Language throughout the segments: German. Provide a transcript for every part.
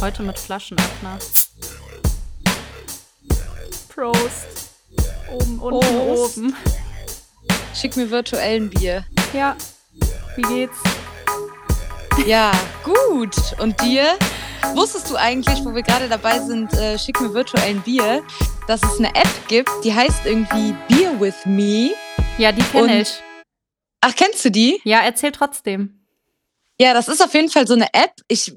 Heute mit Flaschenöffner. Prost. Oben, unten, Prost. oben. Schick mir virtuell ein Bier. Ja. Wie geht's? Ja, gut. Und dir? Wusstest du eigentlich, wo wir gerade dabei sind, äh, schick mir virtuell ein Bier, dass es eine App gibt, die heißt irgendwie Beer with Me. Ja, die kenne ich. Ach, kennst du die? Ja, erzähl trotzdem. Ja, das ist auf jeden Fall so eine App. Ich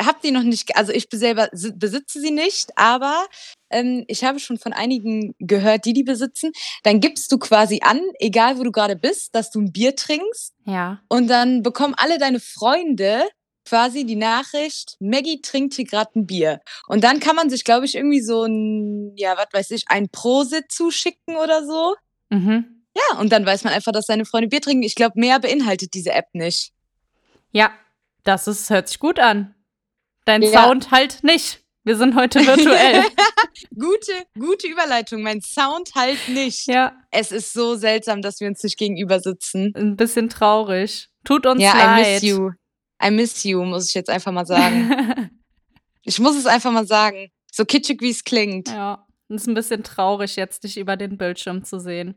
habe die noch nicht, also ich selber si- besitze sie nicht, aber ähm, ich habe schon von einigen gehört, die die besitzen. Dann gibst du quasi an, egal wo du gerade bist, dass du ein Bier trinkst Ja. und dann bekommen alle deine Freunde quasi die Nachricht, Maggie trinkt hier gerade ein Bier. Und dann kann man sich, glaube ich, irgendwie so ein, ja, was weiß ich, ein Prosit zuschicken oder so. Mhm. Ja, und dann weiß man einfach, dass seine Freunde Bier trinken. Ich glaube, mehr beinhaltet diese App nicht. Ja, das ist, hört sich gut an. Dein Ja. Sound halt nicht. Wir sind heute virtuell. Gute, gute Überleitung. Mein Sound halt nicht. ja, Es ist so seltsam, dass wir uns nicht gegenüber sitzen. ein bisschen traurig. Tut uns Ja, leid. I miss you. I miss you, muss ich jetzt einfach mal sagen. ich muss es einfach mal sagen. So kitschig, wie es klingt. ja, ist ein bisschen traurig, jetzt dich über den Bildschirm zu sehen.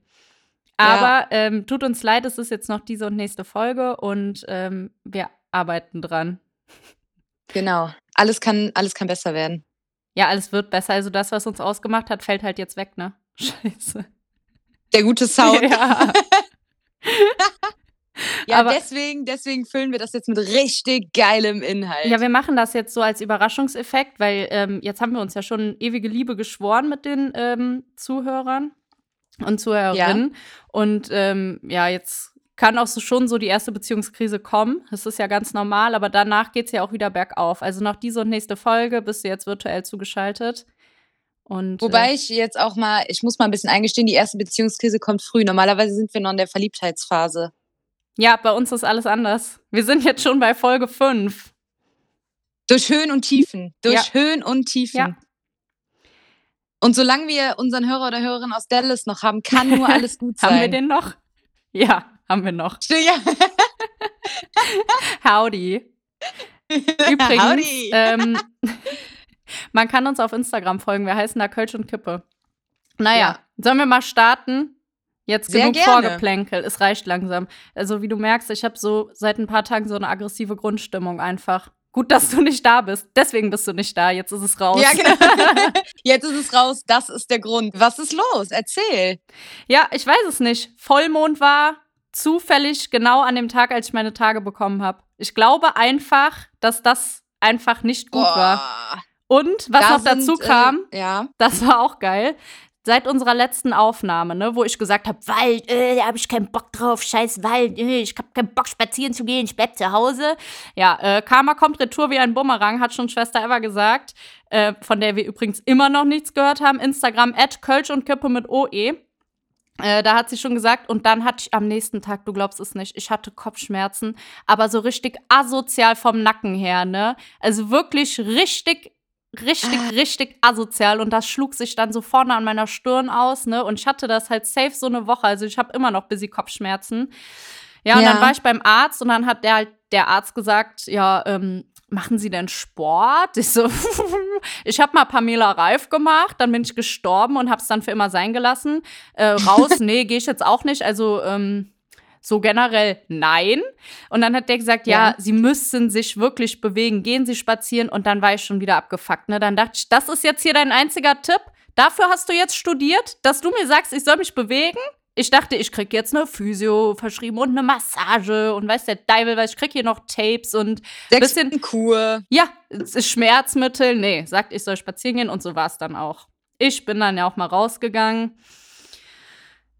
Ja. Aber ähm, tut uns leid, es ist jetzt noch diese und nächste Folge und ähm, wir arbeiten dran. Genau. Alles kann, alles kann besser werden. Ja, alles wird besser. Also das, was uns ausgemacht hat, fällt halt jetzt weg, ne? Scheiße. Der gute Sound. Ja. Ja, Aber- deswegen, deswegen füllen wir das jetzt mit richtig geilem Inhalt. ja, wir machen das jetzt so als Überraschungseffekt, weil ähm, jetzt haben wir uns ja schon ewige Liebe geschworen mit den ähm, Zuhörern und Zuhörerinnen. Und ähm, ja, jetzt kann auch so schon so die erste Beziehungskrise kommen. Das ist ja ganz normal, aber danach geht es ja auch wieder bergauf. Also noch diese und nächste Folge bist du jetzt virtuell zugeschaltet. Und, Wobei ich jetzt auch mal, ich muss mal ein bisschen eingestehen, die erste Beziehungskrise kommt früh. Normalerweise sind wir noch in der Verliebtheitsphase. äh, ja, bei uns ist alles anders. Wir sind jetzt schon bei Folge 5. Durch Höhen und Tiefen. Durch Ja. Höhen und Tiefen. Ja. Und solange wir unseren Hörer oder Hörerin aus Dallas noch haben, kann nur alles gut sein. Haben wir den noch? Ja, haben wir noch. Ja. Howdy. Übrigens, Howdy. ähm, man kann uns auf Instagram folgen. Wir heißen da Kölsch und Kippe. Naja, Ja. sollen wir mal starten? Jetzt Sehr genug gerne. Vorgeplänkel. Es reicht langsam. Also, wie du merkst, ich habe so seit ein paar Tagen so eine aggressive Grundstimmung einfach. Gut, dass du nicht da bist. Deswegen bist du nicht da. Jetzt ist es raus. Ja, genau. Jetzt ist es raus. Das ist der Grund. Was ist los? Erzähl. Ja, ich weiß es nicht. Vollmond war zufällig genau an dem Tag, als ich meine Tage bekommen habe. Ich glaube einfach, dass das einfach nicht gut war. Boah. Und was Da noch dazu sind, äh, kam, ja. das war auch geil. Seit unserer letzten Aufnahme, ne, wo ich gesagt habe, Wald, äh, da habe ich keinen Bock drauf, scheiß Wald, äh, ich habe keinen Bock spazieren zu gehen, ich bleib zu Hause. Ja, äh, Karma kommt retour wie ein Bumerang, hat schon Schwester Eva gesagt, äh, von der wir übrigens immer noch nichts gehört haben. Instagram at Kölsch und Kippe mit OE. Äh, da hat sie schon gesagt, und dann hatte ich am nächsten Tag, du glaubst es nicht, ich hatte Kopfschmerzen, aber so richtig asozial vom Nacken her, ne? Also wirklich richtig, richtig, Ah. richtig asozial. Und das schlug sich dann so vorne an meiner Stirn aus, ne? Und ich hatte das halt safe so eine Woche. Also ich habe immer noch busy Kopfschmerzen. Ja, und Ja. dann war ich beim Arzt und dann hat der halt der Arzt gesagt, ja, ähm, machen Sie denn Sport? Ich so, ich habe mal Pamela Reif gemacht, dann bin ich gestorben und habe es dann für immer sein gelassen. Äh, raus, nee, gehe ich jetzt auch nicht. Also ähm, so generell nein. Und dann hat der gesagt, ja, Ja. Sie müssen sich wirklich bewegen, gehen Sie spazieren. Und dann war ich schon wieder abgefuckt. Ne? Dann dachte ich, das ist jetzt hier dein einziger Tipp. Dafür hast du jetzt studiert, dass du mir sagst, ich soll mich bewegen. Ich dachte, ich krieg jetzt eine Physio verschrieben und eine Massage und weiß der Teufel, weil ich krieg hier noch Tapes und Sechs bisschen- Kur. ja, Schmerzmittel. Nee, sagt, ich soll spazieren gehen und so war es dann auch. Ich bin dann ja auch mal rausgegangen.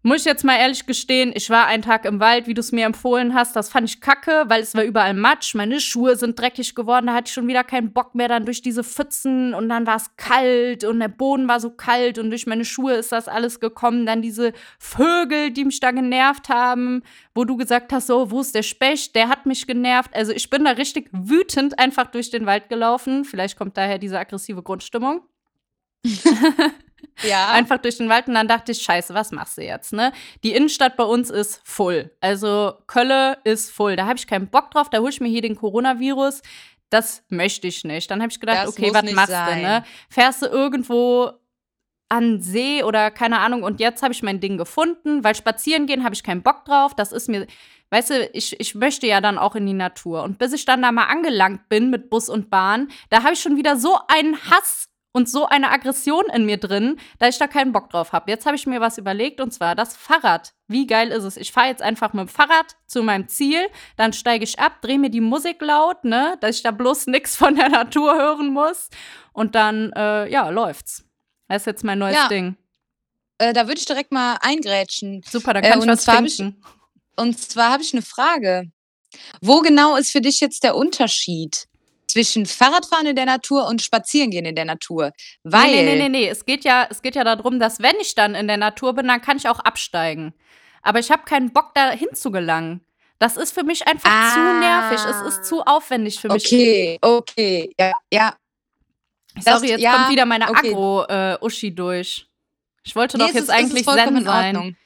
Muss ich jetzt mal ehrlich gestehen, ich war einen Tag im Wald, wie du es mir empfohlen hast. Das fand ich kacke, weil es war überall Matsch. Meine Schuhe sind dreckig geworden. Da hatte ich schon wieder keinen Bock mehr dann durch diese Pfützen. Und dann war es kalt und der Boden war so kalt. Und durch meine Schuhe ist das alles gekommen. Dann diese Vögel, die mich da genervt haben, wo du gesagt hast, so, wo ist der Specht? Der hat mich genervt. Also ich bin da richtig wütend einfach durch den Wald gelaufen. Vielleicht kommt daher diese aggressive Grundstimmung. Ja. einfach durch den Wald und dann dachte ich, scheiße, was machst du jetzt, ne? Die Innenstadt bei uns ist voll. Also Kölle ist voll. Da habe ich keinen Bock drauf, da hole ich mir hier den Coronavirus. das möchte ich nicht. Dann habe ich gedacht, Das okay, was machst du, sein. ne? Fährst du irgendwo an See oder keine Ahnung und jetzt habe ich mein Ding gefunden, weil spazieren gehen habe ich keinen Bock drauf. Das ist mir, weißt du, ich, ich möchte ja dann auch in die Natur. Und bis ich dann da mal angelangt bin mit Bus und Bahn, da habe ich schon wieder so einen Hass und so eine Aggression in mir drin, dass ich da keinen Bock drauf habe. Jetzt habe ich mir was überlegt und zwar das Fahrrad. Wie geil ist es? Ich fahre jetzt einfach mit dem Fahrrad zu meinem Ziel, dann steige ich ab, drehe mir die Musik laut, ne, dass ich da bloß nichts von der Natur hören muss und dann, äh, ja, läuft's. Das ist jetzt mein neues Ja. Ding. Äh, da würde ich direkt mal eingrätschen. Super, dann Äh, kann ich und was hab ich- trinken. Und zwar habe ich eine Frage. Wo genau ist für dich jetzt der Unterschied zwischen Fahrradfahren in der Natur und Spazierengehen in der Natur? Weil Nee, nee, nee, nee. Es geht ja, es geht ja darum, dass wenn ich dann in der Natur bin, dann kann ich auch absteigen. Aber ich habe keinen Bock, da hinzugelangen. Das ist für mich einfach zu Ah. nervig. Es ist zu aufwendig für mich. Okay, okay, ja, ja. das- Sorry, jetzt ja, kommt wieder meine okay. Agro-Uschi durch. Ich wollte Nee, doch es jetzt ist, es eigentlich ist vollkommen Zen in sein. Ordnung.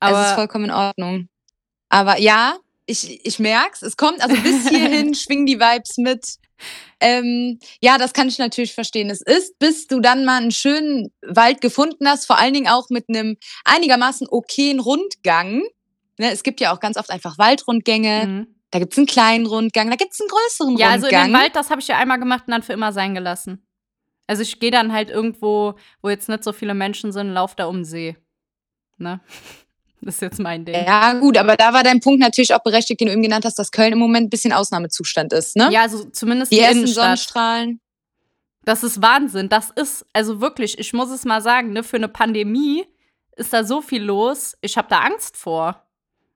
es ist Aber vollkommen in Ordnung. Aber ja, ich, ich merk's, es kommt, also bis hierhin schwingen die Vibes mit. Ähm, ja, das kann ich natürlich verstehen. Es ist, bis du dann mal einen schönen Wald gefunden hast, vor allen Dingen auch mit einem einigermaßen okayen Rundgang. Ne, es gibt ja auch ganz oft einfach Waldrundgänge. Mhm. Da gibt's einen kleinen Rundgang, da gibt's einen größeren ja, also in Rundgang. den Wald, das habe ich ja einmal gemacht und dann für immer sein gelassen. Also ich gehe dann halt irgendwo, wo jetzt nicht so viele Menschen sind, lauf da um den See. Ne? Das ist jetzt mein Ding. ja, gut, aber da war dein Punkt natürlich auch berechtigt, den du eben genannt hast, dass Köln im Moment ein bisschen Ausnahmezustand ist, ne? Ja, also zumindest Die die, ersten Innenstadt. Sonnenstrahlen. Das ist Wahnsinn. Das ist, also wirklich, ich muss es mal sagen, ne, für eine Pandemie ist da so viel los. Ich habe da Angst vor.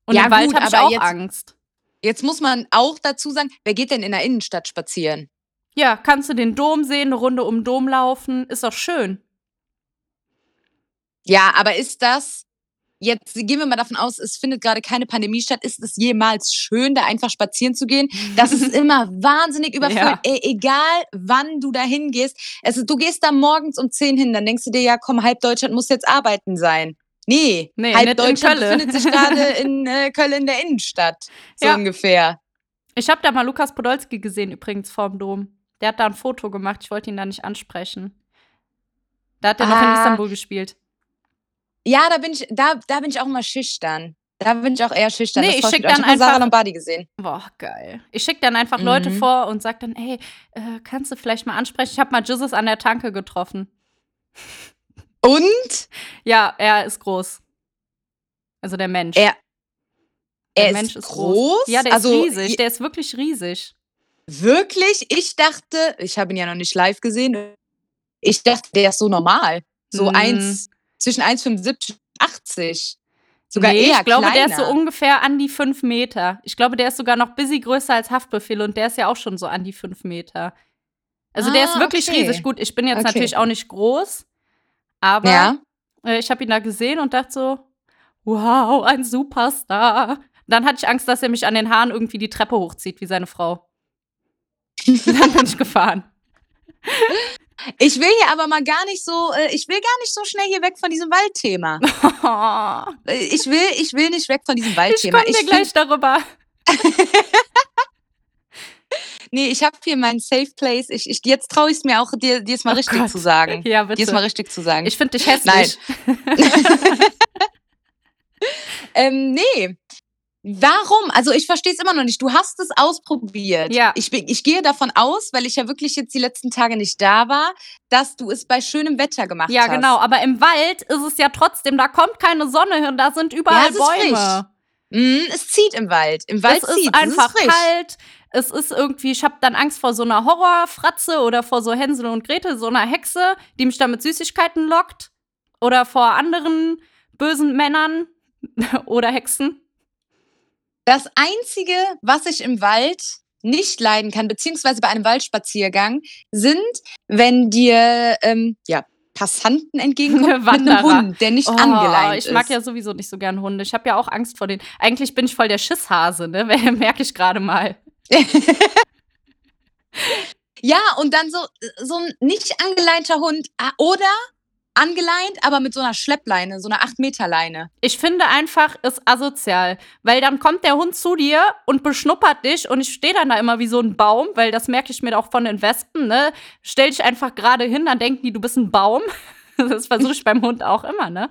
Und Ja, im Wald habe ich aber auch jetzt- Angst. Jetzt muss man auch dazu sagen, wer geht denn in der Innenstadt spazieren? Ja, kannst du den Dom sehen, eine Runde um den Dom laufen, ist doch schön. Ja, aber ist das, jetzt gehen wir mal davon aus, es findet gerade keine Pandemie statt, ist es jemals schön, da einfach spazieren zu gehen? Das ist immer wahnsinnig überfüllt, Ja. e egal wann du da hingehst. Ist, du gehst da morgens um 10 hin, dann denkst du dir, ja komm, halb Deutschland muss jetzt arbeiten sein. Nee, Nee, halb Deutschland befindet sich gerade in äh, Köln in der Innenstadt, so Ja. ungefähr. Ich habe da mal Lukas Podolski gesehen, übrigens, vorm Dom. Der hat da ein Foto gemacht, ich wollte ihn da nicht ansprechen. Da hat er noch in Ah. Istanbul gespielt. Ja, da bin ich, da, da bin ich auch immer schüchtern. Da bin ich auch eher schüchtern. Nee, Das ich täuscht schick mich auch. dann ich nur Sarah einfach- Lombardi gesehen. Boah, geil. Ich schicke dann einfach Leute Mhm. vor und sag dann, ey, äh, kannst du vielleicht mal ansprechen? Ich habe mal Jesus an der Tanke getroffen. Und Ja, er ist groß. Also der Mensch. Er- der er Mensch ist groß. Ja, der also, ist riesig. Der ist wirklich riesig. Wirklich? Ich dachte, ich habe ihn ja noch nicht live gesehen. Ich dachte, der ist so normal. So Hm. eins, zwischen 1,75 und 80. Sogar nee, eher ich glaube, kleiner. der ist so ungefähr an die fünf Meter. Ich glaube, der ist sogar noch busy größer als Haftbefehl und der ist ja auch schon so an die fünf Meter. Also der ist Ah, wirklich okay. riesig. Gut, ich bin jetzt Okay. natürlich auch nicht groß, aber Ja. äh, ich habe ihn da gesehen und dachte so, wow, ein Superstar. Dann hatte ich Angst, dass er mich an den Haaren irgendwie die Treppe hochzieht, wie seine Frau. Dann bin ich gefahren. Ich will hier aber mal gar nicht so, äh, ich will gar nicht so schnell hier weg von diesem Waldthema. Äh, Ich will, ich will nicht weg von diesem Ich Waldthema. komme dir find- gleich darüber. Nee, ich habe hier meinen Safe Place. Ich, ich, jetzt traue ich es mir auch, dir dir es mal Oh richtig Gott. zu sagen. Ja, Dir es mal bitte. richtig zu sagen. Ich finde dich hässlich. ähm, nee. Warum? Also ich verstehe es immer noch nicht. Du hast es ausprobiert. Ja. Ich, bin- ich gehe davon aus, weil ich ja wirklich jetzt die letzten Tage nicht da war, dass du es bei schönem Wetter gemacht Ja, hast. genau. Aber im Wald ist es ja trotzdem, da kommt keine Sonne hin, da sind überall ist Bäume. Mm, es zieht im Wald. Im Wald es ist zieht einfach es ist kalt. Es ist irgendwie, ich habe dann Angst vor so einer Horrorfratze oder vor so Hänsel und Gretel, so einer Hexe, die mich da mit Süßigkeiten lockt. Oder vor anderen bösen Männern oder Hexen. Das Einzige, was ich im Wald nicht leiden kann, beziehungsweise bei einem Waldspaziergang, sind, wenn dir ähm, ja, Passanten entgegenkommen mit einem. Hund, der nicht angeleint Oh, ich mag ist. ja sowieso nicht so gern Hunde. Ich habe ja auch Angst vor denen. Eigentlich bin ich voll der Schisshase, ne? Merke ich gerade mal. Ja, und dann so, so ein nicht angeleinter Hund ah, oder angeleint, aber mit so einer Schleppleine, so einer 8-Meter-Leine. Ich finde einfach, ist asozial. Weil dann kommt der Hund zu dir und beschnuppert dich und ich stehe dann da immer wie so ein Baum, weil das merke ich mir auch von den Wespen, ne? Stell dich einfach gerade hin, dann denken die, du bist ein Baum. Das versuche ich beim Hund auch immer, ne?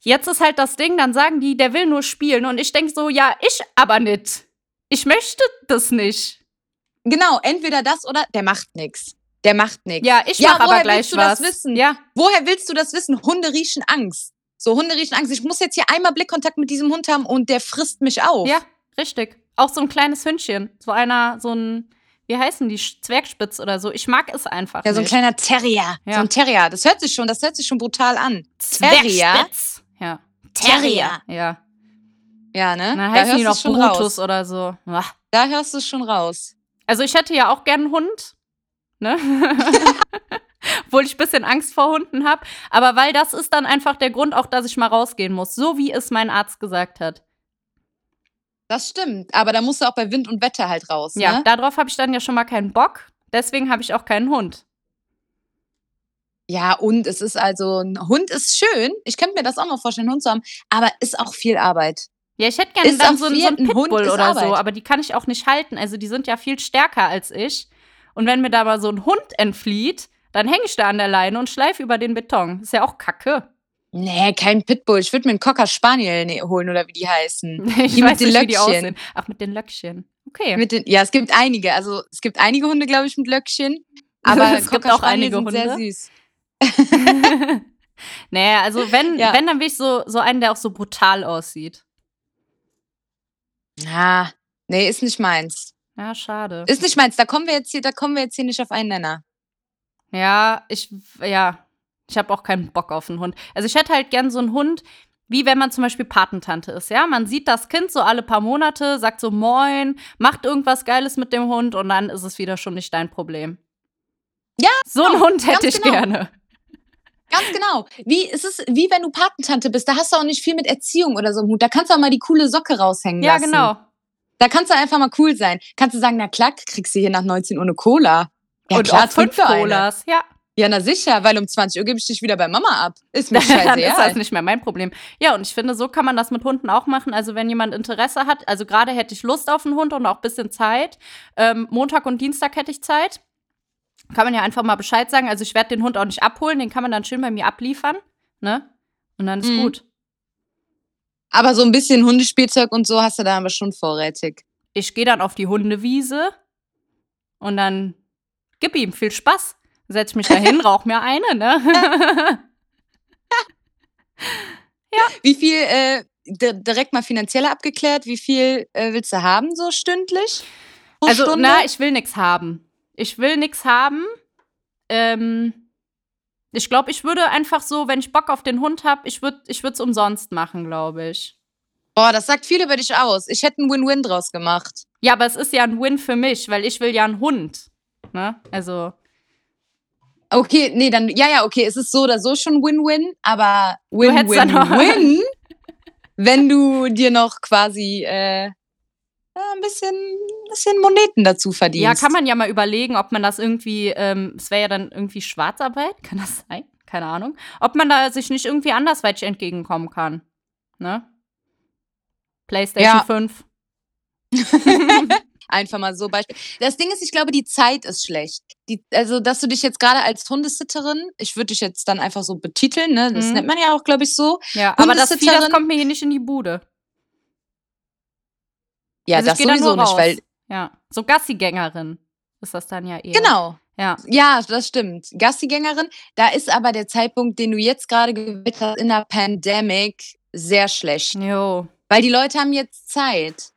Jetzt ist halt das Ding, dann sagen die, der will nur spielen. Und ich denke so, ja, ich aber nicht. Ich möchte das nicht. Genau, entweder das oder der macht nichts. Der macht nichts. Ja, ich Ja, mach aber woher gleich willst du was. das wissen? Ja, Woher willst du das wissen? Hunde riechen Angst. So, Hunde riechen Angst. Ich muss jetzt hier einmal Blickkontakt mit diesem Hund haben und der frisst mich auf. ja, richtig. Auch so ein kleines Hündchen. So einer, so ein, wie heißen die, Zwergspitz oder so. Ich mag es einfach Ja, so ein nicht. kleiner Terrier. Ja. So ein Terrier. Das hört sich schon, das hört sich schon brutal an. Terrier. Zwergspitz. Ja. Terrier. Ja. Ja, ne? Dann Da heißen die hörst noch Brutus raus. oder so. Da hörst du es schon raus. Also ich hätte ja auch gern einen Hund, ne? Obwohl ich ein bisschen Angst vor Hunden habe. Aber weil das ist dann einfach der Grund auch, dass ich mal rausgehen muss. So wie es mein Arzt gesagt hat. Das stimmt. Aber da musst du auch bei Wind und Wetter halt raus. Ja, Ne? darauf habe ich dann ja schon mal keinen Bock. Deswegen habe ich auch keinen Hund. Ja, und es ist also, ein Hund ist schön. Ich könnte mir das auch noch vorstellen, einen Hund zu haben. Aber ist auch viel Arbeit. Ja, ich hätte gerne Ist dann so, einen- so einen Pitbull ist oder so, Arbeit. aber die kann ich auch nicht halten. Also die sind ja viel stärker als ich. Und wenn mir da mal so ein Hund entflieht, dann hänge ich da an der Leine und schleife über den Beton. Ist ja auch kacke. Nee, kein Pitbull. Ich würde mir einen Cocker Spaniel ne holen oder wie die heißen. Ich Die mit weiß den nicht, wie die Löckchen. aussehen. Ach, mit den Löckchen. Okay. Mit den, ja, es gibt einige. Also es gibt einige Hunde, glaube ich, mit Löckchen. Aber Es gibt auch einige sind sehr Hunde. süß. naja, also wenn, Ja. wenn, dann will ich so, so einen, der auch so brutal aussieht. Ah, nee, ist nicht meins. Ja, schade. Ist nicht meins. Da kommen wir jetzt hier, da kommen wir jetzt hier nicht auf einen Nenner. Ja, ich, ja, ich habe auch keinen Bock auf einen Hund. Also ich hätte halt gern so einen Hund, wie wenn man zum Beispiel Patentante ist, ja. Man sieht das Kind so alle paar Monate, sagt so Moin, macht irgendwas Geiles mit dem Hund und dann ist es wieder schon nicht dein Problem. Ja, So einen genau, Hund hätte ich genau. gerne. Ganz genau. Wie, es ist wie wenn du Patentante bist. Da hast du auch nicht viel mit Erziehung oder so im Hut. Da kannst du auch mal die coole Socke raushängen Ja, lassen. genau. Da kannst du einfach mal cool sein. Kannst du sagen, na klar, kriegst du hier nach 19 Uhr eine Cola. Ja, und klar, auch fünf. Colas, ja. Ja, na sicher, weil um 20 Uhr gebe ich dich wieder bei Mama ab. Ist mir dann ist das nicht mehr mein Problem. Ja, und ich finde, so kann man das mit Hunden auch machen. Also, wenn jemand Interesse hat, also gerade hätte ich Lust auf einen Hund und auch ein bisschen Zeit. Ähm, Montag und Dienstag hätte ich Zeit. Kann man ja einfach mal Bescheid sagen. Also, ich werde den Hund auch nicht abholen, den kann man dann schön bei mir abliefern. Ne? Und dann ist Mhm. gut. Aber so ein bisschen Hundespielzeug und so hast du da aber schon vorrätig. Ich gehe dann auf die Hundewiese und dann gib ihm viel Spaß. Setz mich da hin, rauch mir eine, ne? Wie viel, äh, di- direkt mal finanzieller abgeklärt, wie viel äh, willst du haben, so stündlich? Pro Also, Stunde? na, ich will nix haben. Ich will nix haben. Ähm, ich glaube, ich würde einfach so, wenn ich Bock auf den Hund habe, ich würde ich es umsonst machen, glaube ich. Boah, das sagt viel über dich aus. Ich hätte einen Win-Win draus gemacht. Ja, aber es ist ja ein Win für mich, weil ich will ja einen Hund. Ne? Also, Okay, nee, dann, ja, ja, okay, es ist so oder so schon Win-Win, aber hättest dann noch- Win-Win-Win, wenn du dir noch quasi äh, ein bisschen, bisschen Moneten dazu verdienst. ja, kann man ja mal überlegen, ob man das irgendwie, ähm, es wäre ja dann irgendwie Schwarzarbeit, kann das sein? Keine Ahnung. Ob man da sich nicht irgendwie andersweitig entgegenkommen kann. Ne? PlayStation Ja. 5. Einfach mal so Beispiel. Das Ding ist, ich glaube, die Zeit ist schlecht. Die, also, dass du dich jetzt gerade als Hundesitterin, ich würde dich jetzt dann einfach so betiteln, ne? Das Mhm. nennt man ja auch, glaube ich, so. Ja, aber das Vieh, das kommt mir hier nicht in die Bude. Ja, also das sowieso nicht, weil. Ja, so Gassigängerin ist das dann ja eher. Genau. Ja. Ja, das stimmt. Gassigängerin. Da ist aber der Zeitpunkt, den du jetzt gerade gewählt hast, in der Pandemic sehr schlecht. Jo. Weil die Leute haben jetzt Zeit.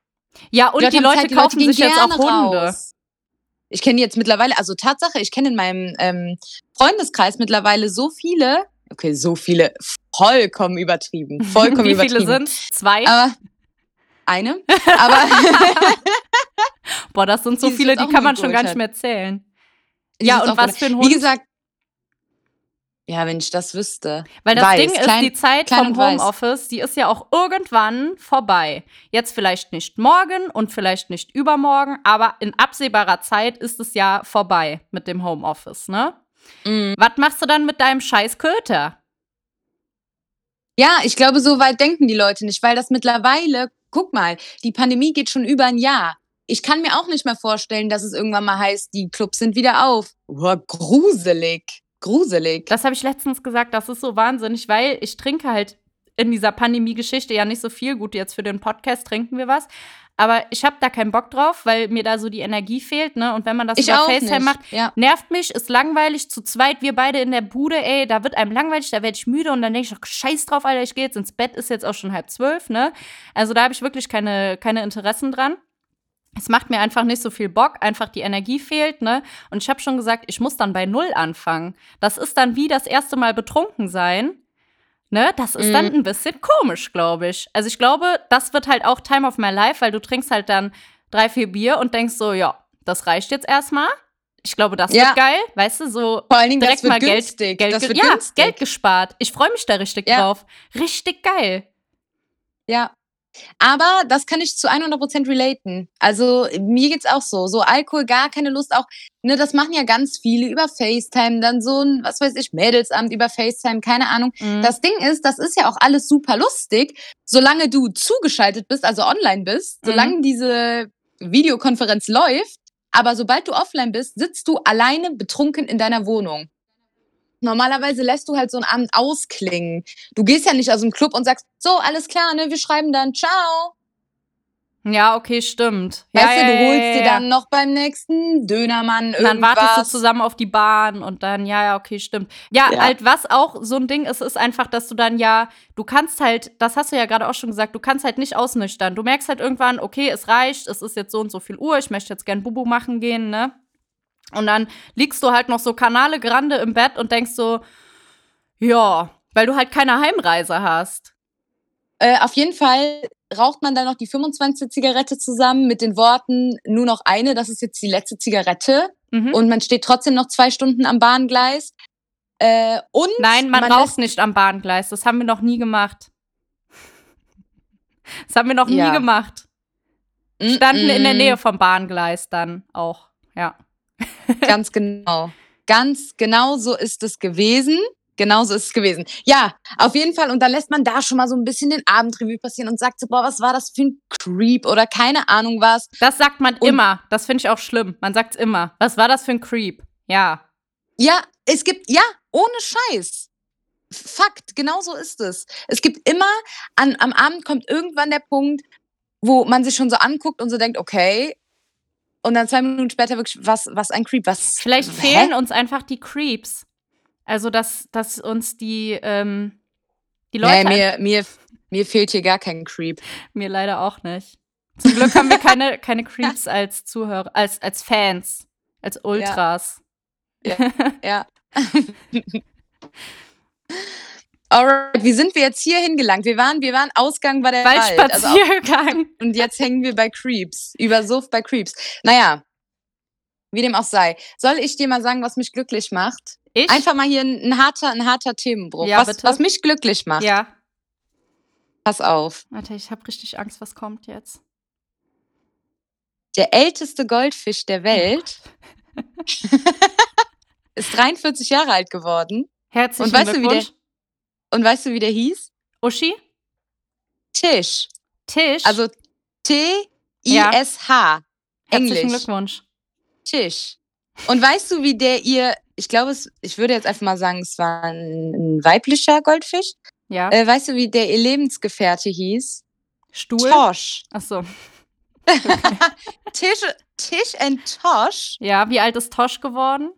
Ja, und die haben Leute Zeit, die kaufen gehen sich jetzt auch Hunde. raus. Ich kenne jetzt mittlerweile, also Tatsache, ich kenne in meinem ähm, Freundeskreis mittlerweile so viele, okay, so viele, vollkommen übertrieben, vollkommen Wie übertrieben. viele sind Zwei? Aber eine, aber Boah, das sind so die viele, die kann man schon gar nicht mehr zählen. die Ja, und was für ein Wie Hund? gesagt, ja, wenn ich das wüsste. Weil das weiß, Ding ist, klein- die Zeit vom. Homeoffice, die ist ja auch irgendwann vorbei. Jetzt vielleicht nicht morgen und vielleicht nicht übermorgen, aber in absehbarer Zeit ist es ja vorbei mit dem Homeoffice, ne? Mhm. Was machst du dann mit deinem scheiß Köter? Ja, ich glaube, so weit denken die Leute nicht, weil das mittlerweile, guck mal, die Pandemie geht schon über ein Jahr. Ich kann mir auch nicht mehr vorstellen, dass es irgendwann mal heißt, die Clubs sind wieder auf. Boah, gruselig. Gruselig. Das habe ich letztens gesagt, das ist so wahnsinnig, weil ich trinke halt in dieser Pandemie-Geschichte ja nicht so viel. Gut, jetzt für den Podcast trinken wir was. Aber ich habe da keinen Bock drauf, weil mir da so die Energie fehlt, ne? Und wenn man das ich über FaceTime nicht. macht, Ja. nervt mich, ist langweilig, zu zweit, wir beide in der Bude, ey, da wird einem langweilig, da werde ich müde und dann denke ich, ach, scheiß drauf, Alter, ich gehe jetzt ins Bett, ist jetzt auch schon halb zwölf, ne? Also da habe ich wirklich keine, keine Interessen dran. Es macht mir einfach nicht so viel Bock, einfach die Energie fehlt, ne? Und ich habe schon gesagt, ich muss dann bei Null anfangen. Das ist dann wie das erste Mal betrunken sein. Ne, das ist dann Mhm. ein bisschen komisch, glaube ich. Also ich glaube, das wird halt auch Time of my life, weil du trinkst halt dann drei, vier Bier und denkst so, ja, das reicht jetzt erstmal. Ich glaube, das Ja. wird geil, weißt du, so Vor allen Dingen, direkt mal Geld. Geld, das ge- wird ja, günstig. Geld gespart. Ich freue mich da richtig Ja. drauf. Richtig geil. Ja. Aber das kann ich zu 100% relaten. Also mir geht's auch so. So Alkohol, gar keine Lust. Auch, ne, das machen ja ganz viele über FaceTime. Dann so ein, was weiß ich, Mädelsamt über FaceTime, keine Ahnung. Mhm. Das Ding ist, das ist ja auch alles super lustig, solange du zugeschaltet bist, also online bist, Mhm. solange diese Videokonferenz läuft. Aber sobald du offline bist, sitzt du alleine betrunken in deiner Wohnung. Normalerweise lässt du halt so einen Abend ausklingen. Du gehst ja nicht aus dem Club und sagst, so, alles klar, ne, wir schreiben dann, ciao. ja, okay, stimmt. Weißt ja, du, du ja, holst ja, dir ja. dann noch beim nächsten Dönermann Und dann irgendwas. wartest du zusammen auf die Bahn und dann, ja, ja, okay, stimmt. Ja, Ja. halt, was auch so ein Ding ist, ist einfach, dass du dann ja, du kannst halt, das hast du ja gerade auch schon gesagt, du kannst halt nicht ausnüchtern. Du merkst halt irgendwann, okay, es reicht, es ist jetzt so und so viel Uhr, ich möchte jetzt gern Bubu machen gehen, ne? Und dann liegst du halt noch so Kanale Grande im Bett und denkst so, ja, weil du halt keine Heimreise hast. Äh, auf jeden Fall raucht man dann noch die 25. Zigarette zusammen mit den Worten, nur noch eine, das ist jetzt die letzte Zigarette. Mhm. Und man steht trotzdem noch zwei Stunden am Bahngleis. Äh, und Nein, man, man raucht nicht am Bahngleis. Das haben wir noch nie gemacht. Das haben wir noch Ja. nie gemacht. Mm, Standen in der mm, Nähe vom Bahngleis dann auch. Ja. Ganz genau. Ganz genau so ist es gewesen. Genau so ist es gewesen. Ja, auf jeden Fall. Und dann lässt man da schon mal so ein bisschen den Abendrevue passieren und sagt so, boah, was war das für ein Creep oder keine Ahnung was. Das sagt man Und- immer. Das finde ich auch schlimm. Man sagt's immer. Was war das für ein Creep? Ja. Ja, es gibt, ja, ohne Scheiß. Fakt, genau so ist es. Es gibt immer, an, am Abend kommt irgendwann der Punkt, wo man sich schon so anguckt und so denkt, okay. Und dann zwei Minuten später wirklich, was, was ein Creep, was. Vielleicht hä? fehlen uns einfach die Creeps. Also, dass, dass uns die, ähm, die Leute. Nee, mir, mir, mir fehlt hier gar kein Creep. Mir leider auch nicht. Zum Glück haben wir keine, keine Creeps als Zuhörer, als, als Fans, als Ultras. Ja. Alright, wie sind wir jetzt hier hingelangt? Wir waren, wir waren Ausgang bei der Wald. Also Waldspaziergang. und jetzt hängen wir bei Creeps. Über Suff bei Creeps. Naja, wie dem auch sei. Soll ich dir mal sagen, was mich glücklich macht? ich? Einfach mal hier ein, ein harter, ein harter Themenbruch. Ja, was, bitte. was mich glücklich macht. Ja. Pass auf. Warte, ich habe richtig Angst, was kommt jetzt. Der älteste Goldfisch der Welt ist 43 Jahre alt geworden. Herzlichen Und weißt du, wie der- Glückwunsch. Und weißt du, wie der hieß? Uschi? Tisch. Tisch? Also T-I-S-H. Herzlichen Englisch. Glückwunsch. Tisch. Und weißt du, wie der ihr, ich glaube, es, ich würde jetzt einfach mal sagen, es war ein, weiblicher Goldfisch. Ja. Äh, weißt du, wie der ihr Lebensgefährte hieß? Stuhl? Tosh. Achso. Tisch, Tisch and Tosh. Ja, wie alt ist Tosh geworden?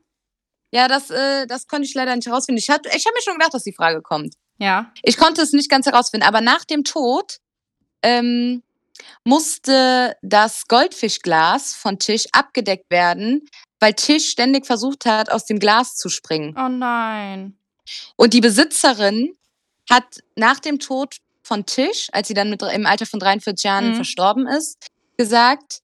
Ja, das, äh, das konnte ich leider nicht herausfinden. Ich, hatte- ich habe mir schon gedacht, dass die Frage kommt. Ja. Ich konnte es nicht ganz herausfinden, aber nach dem Tod ähm, musste das Goldfischglas von Tisch abgedeckt werden, weil Tisch ständig versucht hat, aus dem Glas zu springen. Oh nein. Und die Besitzerin hat nach dem Tod von Tisch, als sie dann mit, im Alter von 43 Jahren Mhm. verstorben ist, gesagt,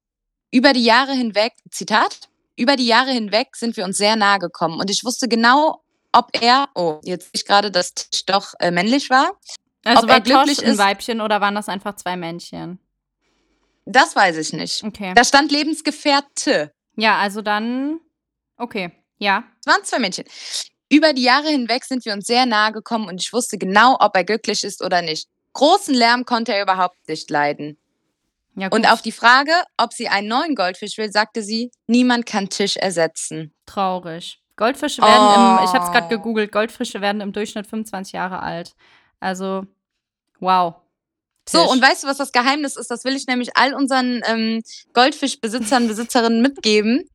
über die Jahre hinweg, Zitat, über die Jahre hinweg sind wir uns sehr nahe gekommen. Und ich wusste genau, ob er, oh, jetzt sehe ich gerade, dass Tisch doch äh, männlich war. Also Ob er war Tosh glücklich ein ist- Weibchen oder waren das einfach zwei Männchen? Das weiß ich nicht. Okay. Da stand Lebensgefährte. Ja, also dann. Okay. Ja. Es waren zwei Männchen. Über die Jahre hinweg sind wir uns sehr nahe gekommen und ich wusste genau, ob er glücklich ist oder nicht. Großen Lärm konnte er überhaupt nicht leiden. ja Und auf die Frage, ob sie einen neuen Goldfisch will, sagte sie, niemand kann Tisch ersetzen. Traurig. Goldfische werden im, ich habe es Oh. gerade gegoogelt, Goldfische werden im Durchschnitt 25 Jahre alt. Also, wow. So, und weißt du, was das Geheimnis ist? Das will ich nämlich all unseren ähm, Goldfischbesitzern, Besitzerinnen mitgeben.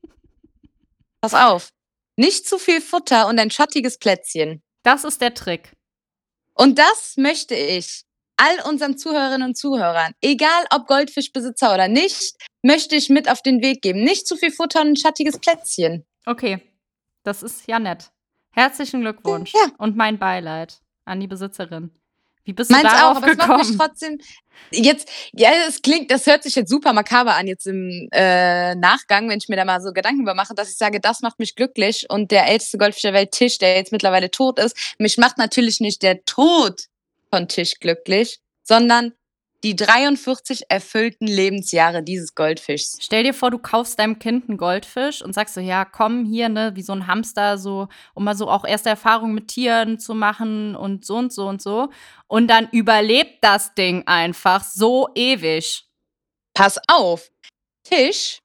Pass auf. Nicht zu viel Futter und ein schattiges Plätzchen. das ist der Trick. Und das möchte ich all unseren Zuhörerinnen und Zuhörern, egal ob Goldfischbesitzer oder nicht, möchte ich mit auf den Weg geben. Nicht zu viel Futter und ein schattiges Plätzchen. Okay, das ist ja nett. Herzlichen Glückwunsch Ja. und mein Beileid an die Besitzerin. Wie bist du Meins auch, darauf aber es macht mich gekommen? trotzdem. Jetzt, ja, es klingt, das hört sich jetzt super makaber an, jetzt im äh, Nachgang, wenn ich mir da mal so Gedanken über mache, dass ich sage, das macht mich glücklich und der älteste Goldfisch der Welt, Tisch, der jetzt mittlerweile tot ist, mich macht natürlich nicht der Tod von Tisch glücklich, sondern die 43 erfüllten Lebensjahre dieses Goldfischs. Stell dir vor, du kaufst deinem Kind einen Goldfisch und sagst so, ja, komm hier, ne, wie so ein Hamster, so, um mal so auch erste Erfahrungen mit Tieren zu machen und so und so und so. Und dann überlebt das Ding einfach so ewig. Pass auf, Tisch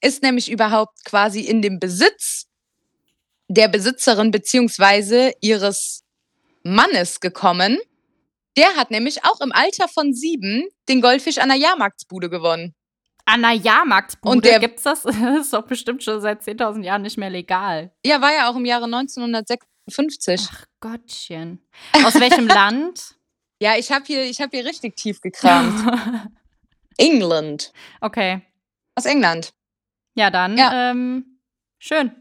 ist nämlich überhaupt quasi in dem Besitz der Besitzerin beziehungsweise ihres Mannes gekommen. Der hat nämlich auch im Alter von sieben den Goldfisch an der Jahrmarktsbude gewonnen. An einer Jahrmarktsbude Und der- gibt's das, das ist doch bestimmt schon seit 10.000 Jahren nicht mehr legal. Ja, war ja auch im Jahre 1956. Ach Gottchen. Aus welchem Land? Ja, ich habe hier, ich hab hier richtig tief gekramt. England. okay. Aus England. Ja, dann, Ja. Ähm, schön.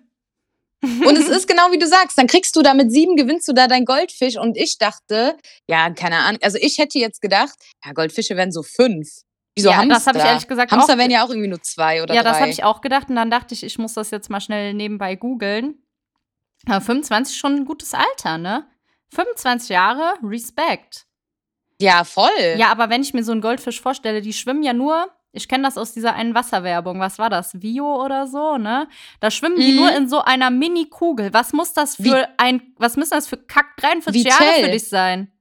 Und es ist genau wie du sagst, dann kriegst du da mit sieben, gewinnst du da dein Goldfisch. Und ich dachte, ja, keine Ahnung, also ich hätte jetzt gedacht, ja, Goldfische wären so fünf. Wieso ja, Hamster? das habe ich ehrlich gesagt Hamster auch. wären ja auch irgendwie nur zwei oder ja, drei. das habe ich auch gedacht und dann dachte ich, ich muss das jetzt mal schnell nebenbei googeln. Ja, 25 ist schon ein gutes Alter, ne? 25 Jahre, Respekt. Ja, voll. Ja, aber wenn ich mir so einen Goldfisch vorstelle, die schwimmen ja nur, ich kenne das aus dieser einen Wasserwerbung, was war das? Vio oder so, ne? Da schwimmen die Mhm. nur in so einer Mini-Kugel. Was muss das für Wie- ein, was müssen das für kack 43 Jahre für dich sein?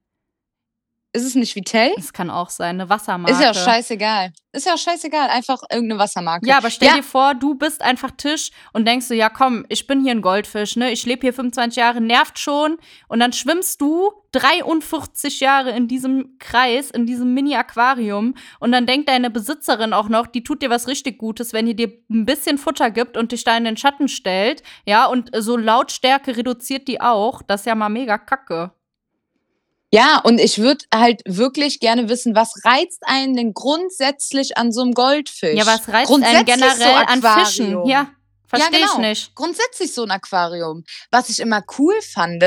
Ist es nicht Vitell? Das kann auch sein, eine Wassermarke. Ist ja auch scheißegal. Ist ja auch scheißegal. Einfach irgendeine Wassermarke. Ja, aber stell Ja. dir vor, du bist einfach Tisch und denkst so, ja komm, ich bin hier ein Goldfisch, ne? Ich lebe hier 25 Jahre, nervt schon. Und dann schwimmst du 43 Jahre in diesem Kreis, in diesem Mini-Aquarium. Und dann denkt deine Besitzerin auch noch, die tut dir was richtig Gutes, wenn die dir ein bisschen Futter gibt und dich da in den Schatten stellt. Ja, und so Lautstärke reduziert die auch. Das ist ja mal mega kacke. Ja, und ich würde halt wirklich gerne wissen, was reizt einen denn grundsätzlich an so einem Goldfisch? Ja, was reizt einen Grundsätzlich generell so an Fischen? Ja, verstehe genau. ich nicht. Grundsätzlich so ein Aquarium. Was ich immer cool fand,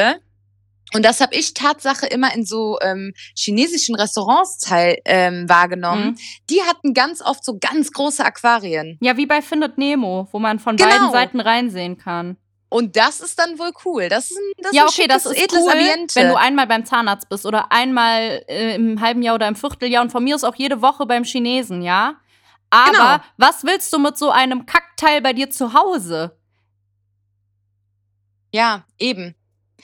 und das habe ich Tatsache immer in so ähm, chinesischen Restaurants teil, ähm, wahrgenommen, Mhm. die hatten ganz oft so ganz große Aquarien. Ja, wie bei Findet Nemo, wo man von Genau. beiden Seiten reinsehen kann. Und das ist dann wohl cool. Das ist ein, das ja, ist okay, ein das schickes, ist edles cool, Ambiente. wenn du einmal beim Zahnarzt bist oder einmal äh, im halben Jahr oder im Vierteljahr und von mir aus auch jede Woche beim Chinesen, ja? Aber Genau. was willst du mit so einem Kackteil bei dir zu Hause? ja, eben.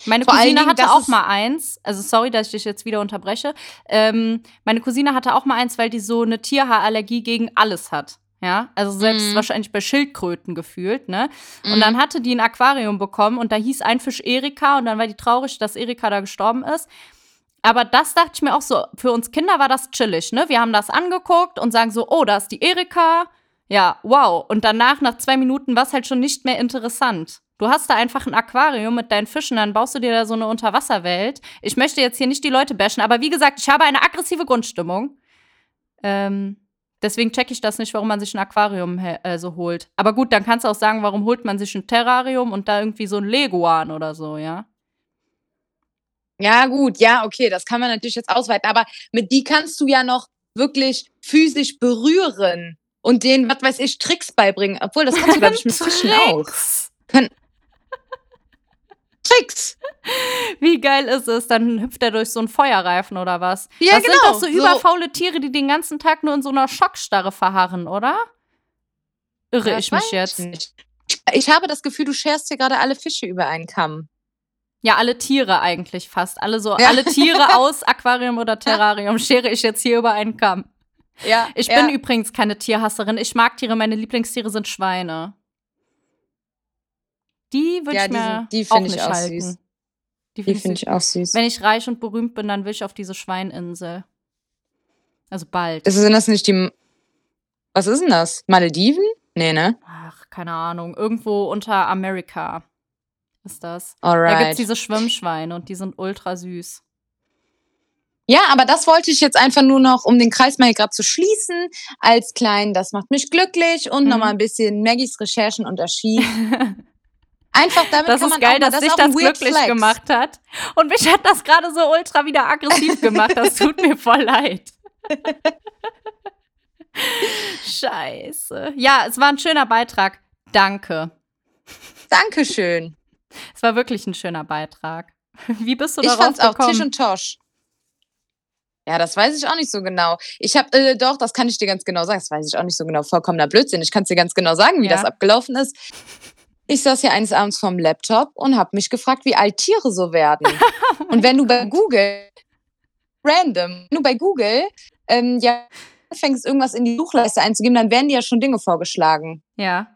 Meine Vor Cousine Dingen, hatte auch ist- mal eins. Also sorry, dass ich dich jetzt wieder unterbreche. Ähm, meine Cousine hatte auch mal eins, weil die so eine Tierhaarallergie gegen alles hat. Ja, also selbst Mhm. wahrscheinlich bei Schildkröten gefühlt, ne? Und Mhm. dann hatte die ein Aquarium bekommen und da hieß ein Fisch Erika und dann war die traurig, dass Erika da gestorben ist. Aber das dachte ich mir auch so, für uns Kinder war das chillig, ne? Wir haben das angeguckt und sagen so, oh, da ist die Erika. Ja, wow. Und danach, nach zwei Minuten, war es halt schon nicht mehr interessant. Du hast da einfach ein Aquarium mit deinen Fischen, dann baust du dir da so eine Unterwasserwelt. Ich möchte jetzt hier nicht die Leute bashen, aber wie gesagt, ich habe eine aggressive Grundstimmung. Ähm, deswegen checke ich das nicht, warum man sich ein Aquarium äh, so holt. Aber gut, dann kannst du auch sagen, warum holt man sich ein Terrarium und da irgendwie so ein Leguan oder so, ja? Ja, gut, ja, okay, das kann man natürlich jetzt ausweiten, aber mit die kannst du ja noch wirklich physisch berühren und denen, was weiß ich, Tricks beibringen. Obwohl, das kannst du, glaube ich, mit Fischen auch. Tricks. Tricks! Wie geil ist es? Dann hüpft er durch so einen Feuerreifen oder was? Ja, das genau. sind doch so So- überfaule Tiere, die den ganzen Tag nur in so einer Schockstarre verharren, oder? Irre Ja, ich mich jetzt. nicht. Ich habe das Gefühl, du scherst hier gerade alle Fische über einen Kamm. Ja, alle Tiere eigentlich fast. Alle so, Ja. alle Tiere aus Aquarium oder Terrarium schere ich jetzt hier über einen Kamm. Ja, Ich ja. bin übrigens keine Tierhasserin. Ich mag Tiere. Meine Lieblingstiere sind Schweine. Die würde Ja, ich die mir sind- die auch find ich nicht auch halten. süß. Die Die finde finde ich auch süß. Wenn ich reich und berühmt bin, dann will ich auf diese Schweininsel. Also bald. Ist denn das nicht die. Was ist denn das? Malediven? Nee, ne? Ach, keine Ahnung. Irgendwo unter Amerika ist das. Da Alright. gibt's diese Schwimmschweine und die sind ultra süß. Ja, aber das wollte ich jetzt einfach nur noch, um den Kreis mal hier gerade zu schließen, als klein, das macht mich glücklich und Mhm. nochmal ein bisschen Maggies Recherchen Archiv. Einfach damit Das kann ist man geil, auch dass das dich das glücklich Flex. gemacht hat. Und mich hat das gerade so ultra wieder aggressiv gemacht. Das tut mir voll leid. Scheiße. Ja, es war ein schöner Beitrag. Danke. Dankeschön. Es war wirklich ein schöner Beitrag. Wie bist du Ich darauf fand's auch gekommen? Tisch und Tosch. Ja, das weiß ich auch nicht so genau. Ich habe, äh, doch, das kann ich dir ganz genau sagen. Das weiß ich auch nicht so genau. Vollkommener Blödsinn. Ich kann es dir ganz genau sagen, wie Ja. das abgelaufen ist. Ich saß hier eines Abends vorm Laptop und habe mich gefragt, wie alt Tiere so werden. und wenn du bei Google, random, wenn du bei Google, ähm, ja, fängst irgendwas in die Suchleiste einzugeben, dann werden dir ja schon Dinge vorgeschlagen. ja.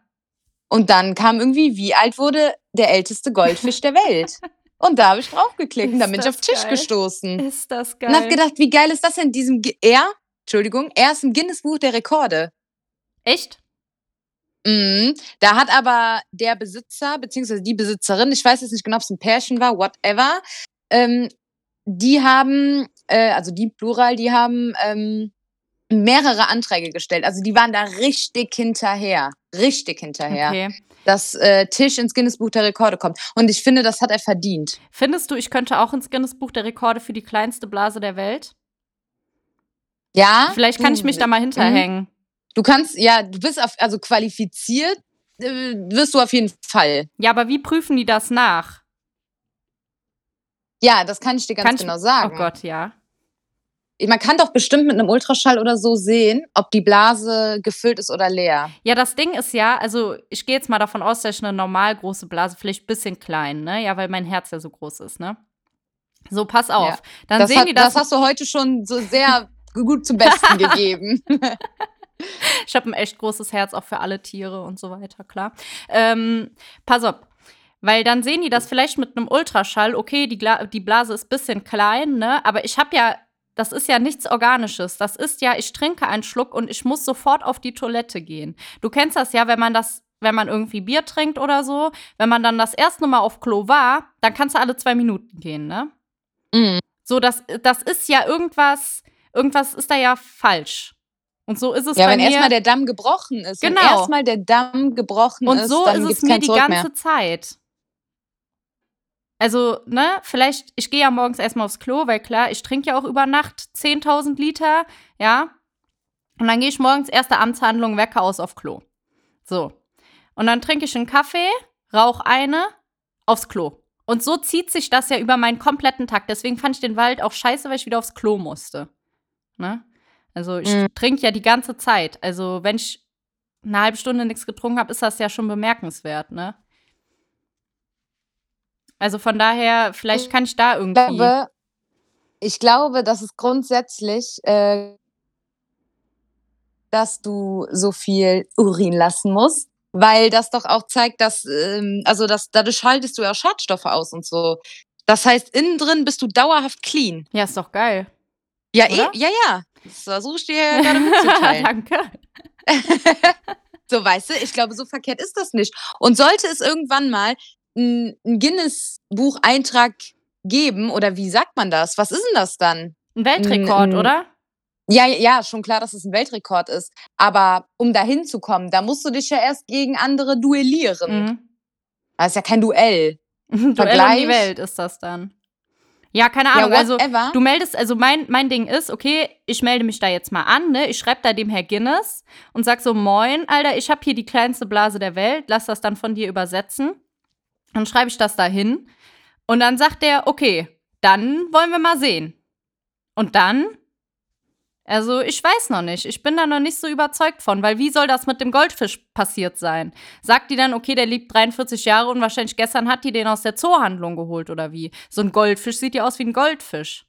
Und dann kam irgendwie, wie alt wurde der älteste Goldfisch der Welt? Und da habe ich draufgeklickt und dann bin ich auf Tisch geil. gestoßen. Ist das geil. Und hab gedacht, wie geil ist das denn? Diesem G er, Entschuldigung, er ist im Guinness-Buch der Rekorde. Echt? Mhm. Da hat aber der Besitzer, beziehungsweise die Besitzerin, ich weiß jetzt nicht genau, ob es ein Pärchen war, whatever, ähm, die haben, äh, also die Plural, die haben ähm, mehrere Anträge gestellt. Also die waren da richtig hinterher. Richtig hinterher. Okay. Dass äh, Tisch ins Guinness-Buch der Rekorde kommt. Und ich finde, das hat er verdient. Findest du, ich könnte auch ins Guinness-Buch der Rekorde für die kleinste Blase der Welt? Ja. Vielleicht kann ich mich da mal hinterhängen. Du kannst, ja, du bist auf, also qualifiziert, äh, wirst du auf jeden Fall. Ja, aber wie prüfen die das nach? Ja, das kann ich dir ganz Kann ich- genau sagen. Oh Gott, ja. Man kann doch bestimmt mit einem Ultraschall oder so sehen, ob die Blase gefüllt ist oder leer. Ja, das Ding ist ja, also ich gehe jetzt mal davon aus, dass ich eine normal große Blase, vielleicht ein bisschen klein, ne? Ja, weil mein Herz ja so groß ist, ne? So, pass auf. Ja. Dann Das, sehen hat, die das das. hast du heute schon so sehr gut zum Besten gegeben. ich habe ein echt großes Herz auch für alle Tiere und so weiter, klar. Ähm, pass auf. Weil dann sehen die das vielleicht mit einem Ultraschall, okay, die, Gla die Blase ist ein bisschen klein, ne? Aber ich habe ja, das ist ja nichts Organisches. Das ist ja, ich trinke einen Schluck und ich muss sofort auf die Toilette gehen. Du kennst das ja, wenn man das, wenn man irgendwie Bier trinkt oder so, wenn man dann das erste Mal auf Klo war, dann kannst du alle zwei Minuten gehen, ne? Mhm. So, das, das ist ja irgendwas, irgendwas ist da ja falsch. Und so ist es Ja, bei wenn mir. erstmal der Damm gebrochen ist. Wenn Genau. erstmal der Damm gebrochen Und ist, so dann ist es mir die Zurück ganze mehr. Zeit. Also, ne, vielleicht, ich gehe ja morgens erstmal aufs Klo, weil klar, ich trinke ja auch über Nacht 10.000 Liter, ja. Und dann gehe ich morgens erste Amtshandlung, Wecker aus auf Klo. So. Und dann trinke ich einen Kaffee, rauche eine, aufs Klo. Und so zieht sich das ja über meinen kompletten Tag. Deswegen fand ich den Wald auch scheiße, weil ich wieder aufs Klo musste. Ne? Also ich Mhm. trinke ja die ganze Zeit. Also wenn ich eine halbe Stunde nichts getrunken habe, ist das ja schon bemerkenswert, ne? Also von daher, vielleicht kann ich da Ich irgendwie. glaube, ich glaube, dass es grundsätzlich, äh, dass du so viel Urin lassen musst, weil das doch auch zeigt, dass, ähm, also das, dadurch schaltest du ja Schadstoffe aus und so. Das heißt, innen drin bist du dauerhaft clean. Ja, ist doch geil. Ja, eh, ja, ja. Das versuche ich dir ja gerade mitzuteilen. Danke. So, weißt du, ich glaube, so verkehrt ist das nicht. Und sollte es irgendwann mal ein ein Guinness-Bucheintrag geben, oder wie sagt man das? Was ist denn das dann? Ein Weltrekord, mm. oder? Ja, ja, schon klar, dass es ein Weltrekord ist. Aber um da hinzukommen, da musst du dich ja erst gegen andere duellieren. Mhm. Das ist ja kein Duell. Duell um die Vergleich. Welt ist das dann. Ja, keine Ja, Ahnung. also, whatever. du meldest, also mein, mein Ding ist, okay, ich melde mich da jetzt mal an, ne? Ich schreibe da dem Herr Guinness und sag so, moin, Alter, ich habe hier die kleinste Blase der Welt, lass das dann von dir übersetzen. Dann schreibe ich das da hin. Und dann sagt der, okay, dann wollen wir mal sehen. Und dann Also ich weiß noch nicht. Ich bin da noch nicht so überzeugt von, weil wie soll das mit dem Goldfisch passiert sein? Sagt die dann, okay, der liegt 43 Jahre und wahrscheinlich gestern hat die den aus der Zoohandlung geholt oder wie? So ein Goldfisch sieht ja aus wie ein Goldfisch.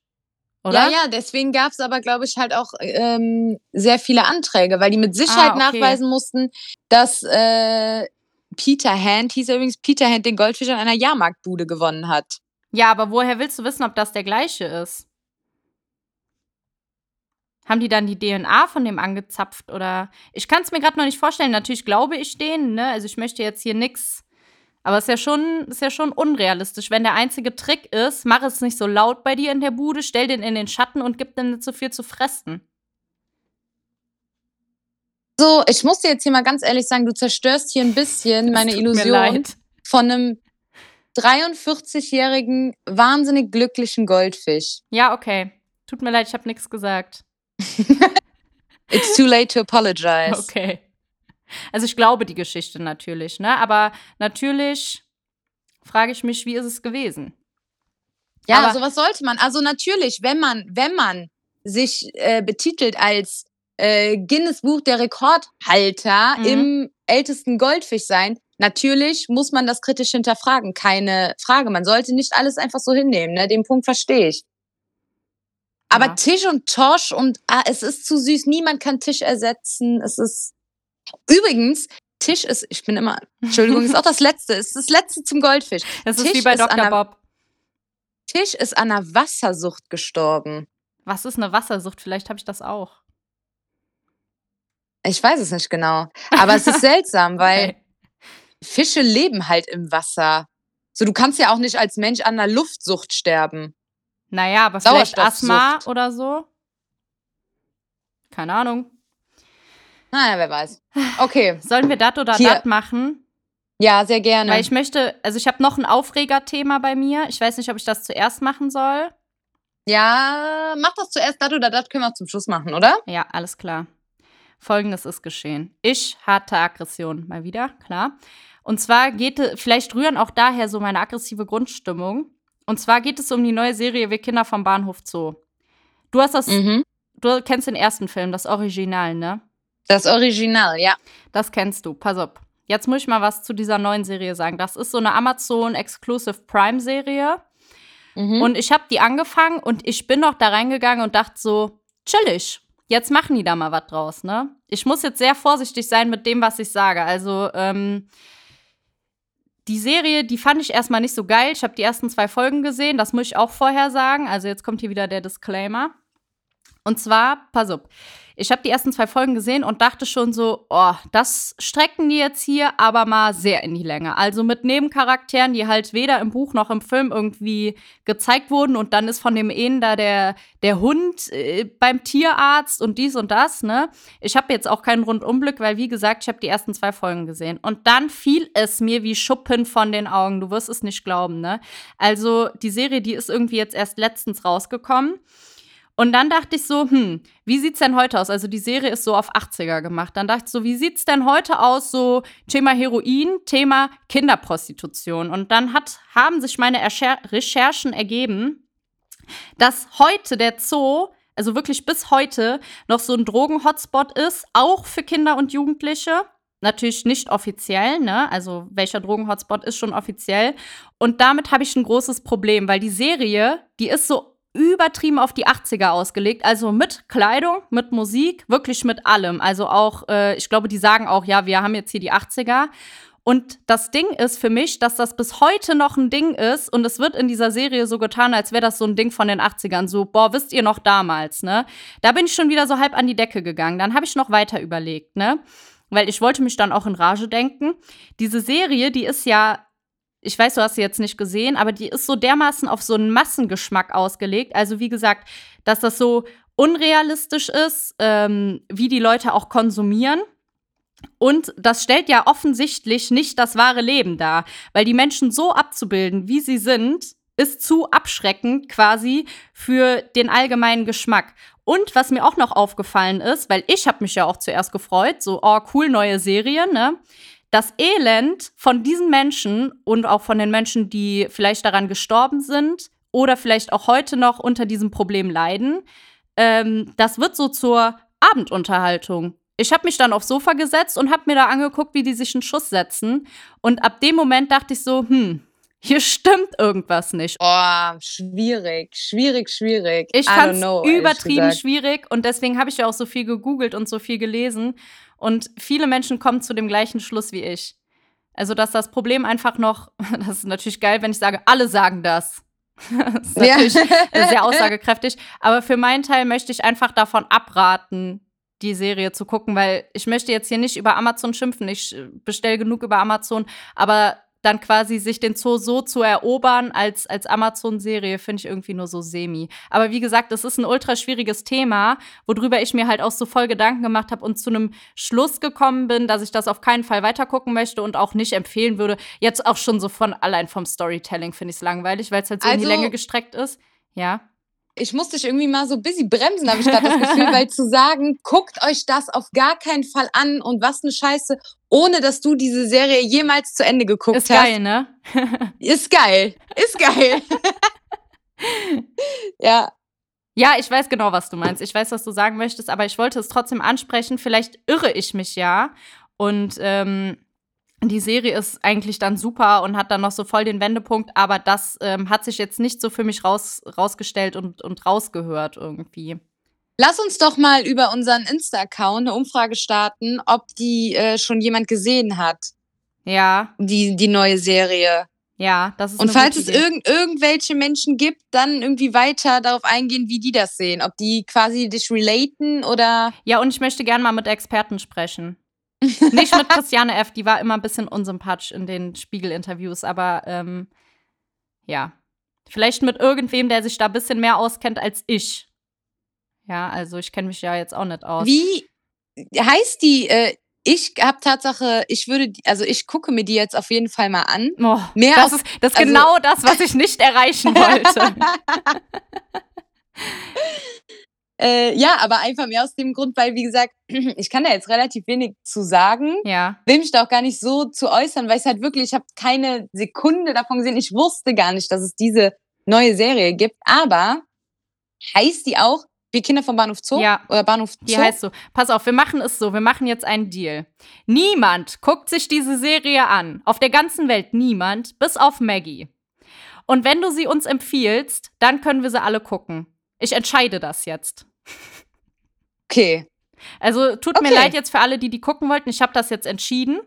Oder? Ja, ja, deswegen gab es aber, glaube ich, halt auch ähm, sehr viele Anträge, weil die mit Sicherheit Ah, okay. nachweisen mussten, dass äh, Peter Hand, hieß er übrigens, Peter Hand den Goldfisch an einer Jahrmarktbude gewonnen hat. Ja, aber woher willst du wissen, ob das der gleiche ist? Haben die dann die DNA von dem angezapft oder? Ich kann es mir gerade noch nicht vorstellen. Natürlich glaube ich denen, ne? Also ich möchte jetzt hier nix. Aber es ist ja schon, ist ja schon unrealistisch. Wenn der einzige Trick ist, mach es nicht so laut bei dir in der Bude, stell den in den Schatten und gib dem nicht so viel zu fressen. So, ich muss dir jetzt hier mal ganz ehrlich sagen, du zerstörst hier ein bisschen meine Illusion von einem 43-jährigen, wahnsinnig glücklichen Goldfisch. Ja, okay. Tut mir leid, ich habe nichts gesagt. It's too late to apologize. Okay. Also ich glaube die Geschichte natürlich, ne? Aber natürlich frage ich mich, wie ist es gewesen? Ja, Aber- sowas sollte man. Also natürlich, wenn man, wenn man sich äh, betitelt als äh, Guinness Buch der Rekordhalter Mhm. im ältesten Goldfisch sein, natürlich muss man das kritisch hinterfragen. Keine Frage. Man sollte nicht alles einfach so hinnehmen. Ne? Den Punkt verstehe ich. Aber Ja. Tisch und Tosch und ah, es ist zu süß. Niemand kann Tisch ersetzen. Es ist übrigens Tisch ist. Ich bin immer. Entschuldigung, ist auch das letzte. Ist das letzte zum Goldfisch. Das ist Tisch wie bei Dr. der- Bob. Tisch ist an einer Wassersucht gestorben. Was ist eine Wassersucht? Vielleicht habe ich das auch. Ich weiß es nicht genau. Aber es ist seltsam, weil Okay. Fische leben halt im Wasser. So, du kannst ja auch nicht als Mensch an einer Luftsucht sterben. Naja, aber vielleicht. Asthma oder so. Keine Ahnung. Naja, wer weiß. Okay. Sollen wir das oder das machen? Ja, sehr gerne. Weil ich möchte, also ich habe noch ein Aufregerthema bei mir. Ich weiß nicht, ob ich das zuerst machen soll. ja, mach das zuerst, das oder das können wir zum Schluss machen, oder? Ja, alles klar. Folgendes ist geschehen. Ich hatte Aggression, mal wieder, klar. Und zwar geht vielleicht rühren auch daher so meine aggressive Grundstimmung. Und zwar geht es um die neue Serie Wir Kinder vom Bahnhof Zoo. Du hast das, Mhm. du kennst den ersten Film, das Original, ne? Das Original, ja. Das kennst du. Pass auf. Jetzt muss ich mal was zu dieser neuen Serie sagen. Das ist so eine Amazon Exclusive Prime Serie. Mhm. Und ich habe die angefangen und ich bin noch da reingegangen und dachte so, chillig. Jetzt machen die da mal was draus, ne? Ich muss jetzt sehr vorsichtig sein mit dem, was ich sage. Also, ähm, die Serie, die fand ich erstmal nicht so geil. Ich habe die ersten zwei Folgen gesehen, das muss ich auch vorher sagen. Also, jetzt kommt hier wieder der Disclaimer. Und zwar, pass auf, ich habe die ersten zwei Folgen gesehen und dachte schon so, oh, das strecken die jetzt hier aber mal sehr in die Länge. Also mit Nebencharakteren, die halt weder im Buch noch im Film irgendwie gezeigt wurden und dann ist von dem einen da der, der Hund äh, beim Tierarzt und dies und das, ne? Ich habe jetzt auch keinen Rundumblick, weil wie gesagt, ich habe die ersten zwei Folgen gesehen und dann fiel es mir wie Schuppen von den Augen. Du wirst es nicht glauben, ne? Also die Serie, die ist irgendwie jetzt erst letztens rausgekommen. Und dann dachte ich so, hm, wie sieht's denn heute aus? Also die Serie ist so auf 80er gemacht. Dann dachte ich so, wie sieht's denn heute aus? So Thema Heroin, Thema Kinderprostitution. Und dann hat, haben sich meine Erscher Recherchen ergeben, dass heute der Zoo, also wirklich bis heute, noch so ein Drogen-Hotspot ist, auch für Kinder und Jugendliche. Natürlich nicht offiziell, ne? Also welcher Drogen-Hotspot ist schon offiziell. Und damit habe ich ein großes Problem, weil die Serie, die ist so übertrieben auf die 80er ausgelegt. Also mit Kleidung, mit Musik, wirklich mit allem. Also auch, äh, ich glaube, die sagen auch, ja, wir haben jetzt hier die 80er. Und das Ding ist für mich, dass das bis heute noch ein Ding ist und es wird in dieser Serie so getan, als wäre das so ein Ding von den 80ern. So, boah, wisst ihr noch damals, ne? Da bin ich schon wieder so halb an die Decke gegangen. Dann habe ich noch weiter überlegt, ne? Weil ich wollte mich dann auch in Rage denken. Diese Serie, die ist ja ich weiß, du hast sie jetzt nicht gesehen, aber die ist so dermaßen auf so einen Massengeschmack ausgelegt. Also wie gesagt, dass das so unrealistisch ist, ähm, wie die Leute auch konsumieren. Und das stellt ja offensichtlich nicht das wahre Leben dar, weil die Menschen so abzubilden, wie sie sind, ist zu abschreckend quasi für den allgemeinen Geschmack. Und was mir auch noch aufgefallen ist, weil ich habe mich ja auch zuerst gefreut, so oh cool neue Serie, ne? Das Elend von diesen Menschen und auch von den Menschen, die vielleicht daran gestorben sind oder vielleicht auch heute noch unter diesem Problem leiden, ähm, das wird so zur Abendunterhaltung. Ich habe mich dann aufs Sofa gesetzt und habe mir da angeguckt, wie die sich einen Schuss setzen. Und ab dem Moment dachte ich so, hm, hier stimmt irgendwas nicht. Oh, schwierig, schwierig, schwierig. Ich fand es übertrieben schwierig und deswegen habe ich ja auch so viel gegoogelt und so viel gelesen. Und viele Menschen kommen zu dem gleichen Schluss wie ich. Also, dass das Problem einfach noch, das ist natürlich geil, wenn ich sage, alle sagen das. das ist natürlich ja. sehr aussagekräftig. Aber für meinen Teil möchte ich einfach davon abraten, die Serie zu gucken, weil ich möchte jetzt hier nicht über Amazon schimpfen. Ich bestelle genug über Amazon, aber dann quasi sich den Zoo so zu erobern als, als Amazon-Serie, finde ich irgendwie nur so semi. Aber wie gesagt, das ist ein ultra schwieriges Thema, worüber ich mir halt auch so voll Gedanken gemacht habe und zu einem Schluss gekommen bin, dass ich das auf keinen Fall weitergucken möchte und auch nicht empfehlen würde. Jetzt auch schon so von allein vom Storytelling finde ich es langweilig, weil es halt so also, in die also Länge gestreckt ist. Ja ich musste dich irgendwie mal so busy bremsen, habe ich gerade das Gefühl, weil zu sagen, guckt euch das auf gar keinen Fall an und was eine Scheiße, ohne dass du diese Serie jemals zu Ende geguckt ist hast. Ist geil, ne? ist geil. Ist geil. ja. Ja, ich weiß genau, was du meinst. Ich weiß, was du sagen möchtest, aber ich wollte es trotzdem ansprechen. Vielleicht irre ich mich ja. Und ähm, die Serie ist eigentlich dann super und hat dann noch so voll den Wendepunkt, aber das ähm, hat sich jetzt nicht so für mich raus, rausgestellt und, und rausgehört irgendwie. Lass uns doch mal über unseren Insta-Account eine Umfrage starten, ob die äh, schon jemand gesehen hat. Ja. Die, die neue Serie. Ja, das ist Und falls es irgend, irgendwelche Menschen gibt, dann irgendwie weiter darauf eingehen, wie die das sehen. Ob die quasi dich relaten oder. Ja, und ich möchte gerne mal mit Experten sprechen. Nicht mit Christiane F., die war immer ein bisschen unsympathisch in den Spiegel-Interviews, aber ähm, ja. Vielleicht mit irgendwem, der sich da ein bisschen mehr auskennt als ich. Ja, also ich kenne mich ja jetzt auch nicht aus. Wie heißt die? Äh, ich habe Tatsache, ich würde, also ich gucke mir die jetzt auf jeden Fall mal an. Oh, mehr das, auf, ist, das also, genau das, was ich nicht erreichen wollte. Äh, ja, aber einfach mehr aus dem Grund, weil, wie gesagt, ich kann da jetzt relativ wenig zu sagen. Ja. Will mich da auch gar nicht so zu äußern, weil ich halt wirklich, ich habe keine Sekunde davon gesehen. Ich wusste gar nicht, dass es diese neue Serie gibt. Aber heißt die auch wie Kinder vom Bahnhof Zoo? Ja. Oder Bahnhof Zoo? Die heißt so. Pass auf, wir machen es so. Wir machen jetzt einen Deal. Niemand guckt sich diese Serie an. Auf der ganzen Welt niemand, bis auf Maggie. Und wenn du sie uns empfiehlst, dann können wir sie alle gucken. Ich entscheide das jetzt. Okay. Also tut okay. mir leid jetzt für alle, die die gucken wollten. Ich habe das jetzt entschieden,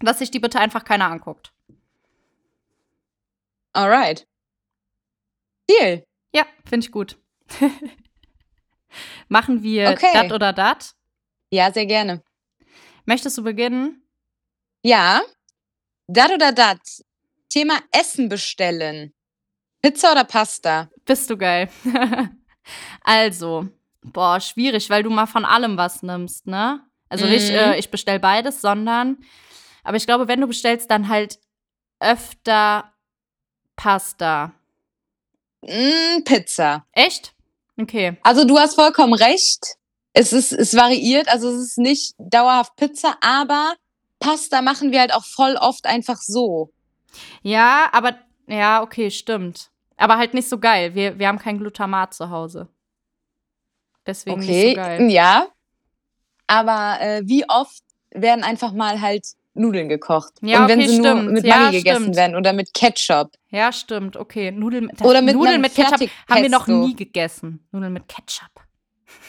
dass sich die bitte einfach keiner anguckt. Alright. Deal. Ja, finde ich gut. Machen wir okay. dat oder dat? Ja, sehr gerne. Möchtest du beginnen? Ja. Dat oder dat. Thema Essen bestellen. Pizza oder Pasta? Bist du geil. also, boah, schwierig, weil du mal von allem was nimmst, ne? Also mhm. nicht, äh, ich bestell beides, sondern, aber ich glaube, wenn du bestellst, dann halt öfter Pasta. Mm, Pizza. Echt? Okay. Also du hast vollkommen recht. Es ist, es variiert, also es ist nicht dauerhaft Pizza, aber Pasta machen wir halt auch voll oft einfach so. Ja, aber ja, okay, stimmt. Aber halt nicht so geil. Wir, wir haben kein Glutamat zu Hause. Deswegen okay, nicht so geil. Ja. Aber äh, wie oft werden einfach mal halt Nudeln gekocht? Ja, Und wenn okay, sie stimmt. nur mit ja, Maggi gegessen werden oder mit Ketchup. Ja, stimmt. Okay, Nudeln mit, oder mit Nudeln mit Ketchup haben wir noch nie gegessen. Nudeln mit Ketchup.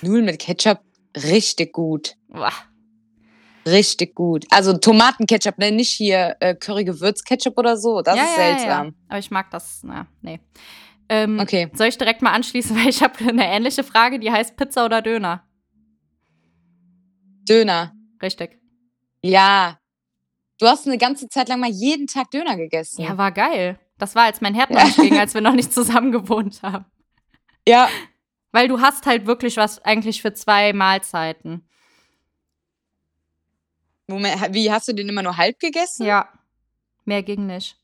Nudeln mit Ketchup, richtig gut. Boah. Richtig gut. Also Tomatenketchup, ne? nicht hier äh, Curry-Gewürz-Ketchup oder so. Das ja, ist ja, seltsam. Ja, Aber ich mag das, na, nee. Ähm, okay. Soll ich direkt mal anschließen, weil ich habe eine ähnliche Frage, die heißt Pizza oder Döner? Döner. Richtig. Ja. Du hast eine ganze Zeit lang mal jeden Tag Döner gegessen. Ja, war geil. Das war, als mein Herd noch nicht ging, als wir noch nicht zusammen gewohnt haben. Ja. Weil du hast halt wirklich was eigentlich für zwei Mahlzeiten. Moment, wie hast du den immer nur halb gegessen? Ja. Mehr ging nicht.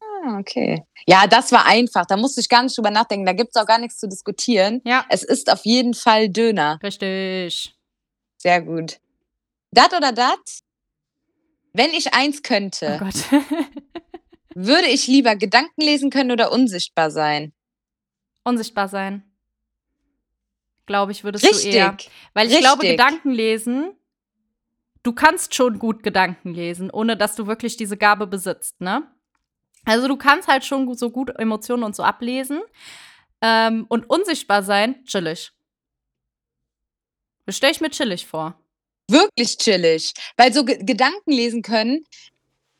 Ah, okay. Ja, das war einfach. Da musste ich gar nicht drüber nachdenken. Da gibt es auch gar nichts zu diskutieren. Ja. Es ist auf jeden Fall Döner. Richtig. Sehr gut. Dat oder dat? Wenn ich eins könnte, oh Gott. würde ich lieber Gedanken lesen können oder unsichtbar sein? Unsichtbar sein. glaube ich, würdest Richtig. du eher. Weil ich glaube, Richtig. Gedanken lesen, du kannst schon gut Gedanken lesen, ohne dass du wirklich diese Gabe besitzt, ne? Also du kannst halt schon so gut Emotionen und so ablesen. Ähm, und unsichtbar sein, chillig. Das stelle ich mir chillig vor. Wirklich chillig. Weil so Ge Gedanken lesen können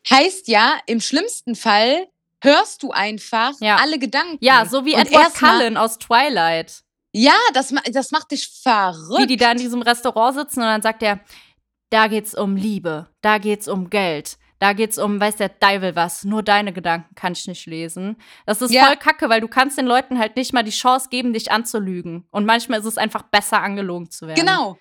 heißt ja, im schlimmsten Fall hörst du einfach Ja. alle Gedanken. Ja, so wie Und Edward Cullen aus Twilight. Ja, das, das macht dich verrückt. Wie die da in diesem Restaurant sitzen und dann sagt er, da geht's um Liebe, da geht's um Geld, da geht's um, weiß der Teufel was, nur deine Gedanken kann ich nicht lesen. Das ist Ja. voll kacke, weil du kannst den Leuten halt nicht mal die Chance geben, dich anzulügen. Und manchmal ist es einfach besser, angelogen zu werden. Genau.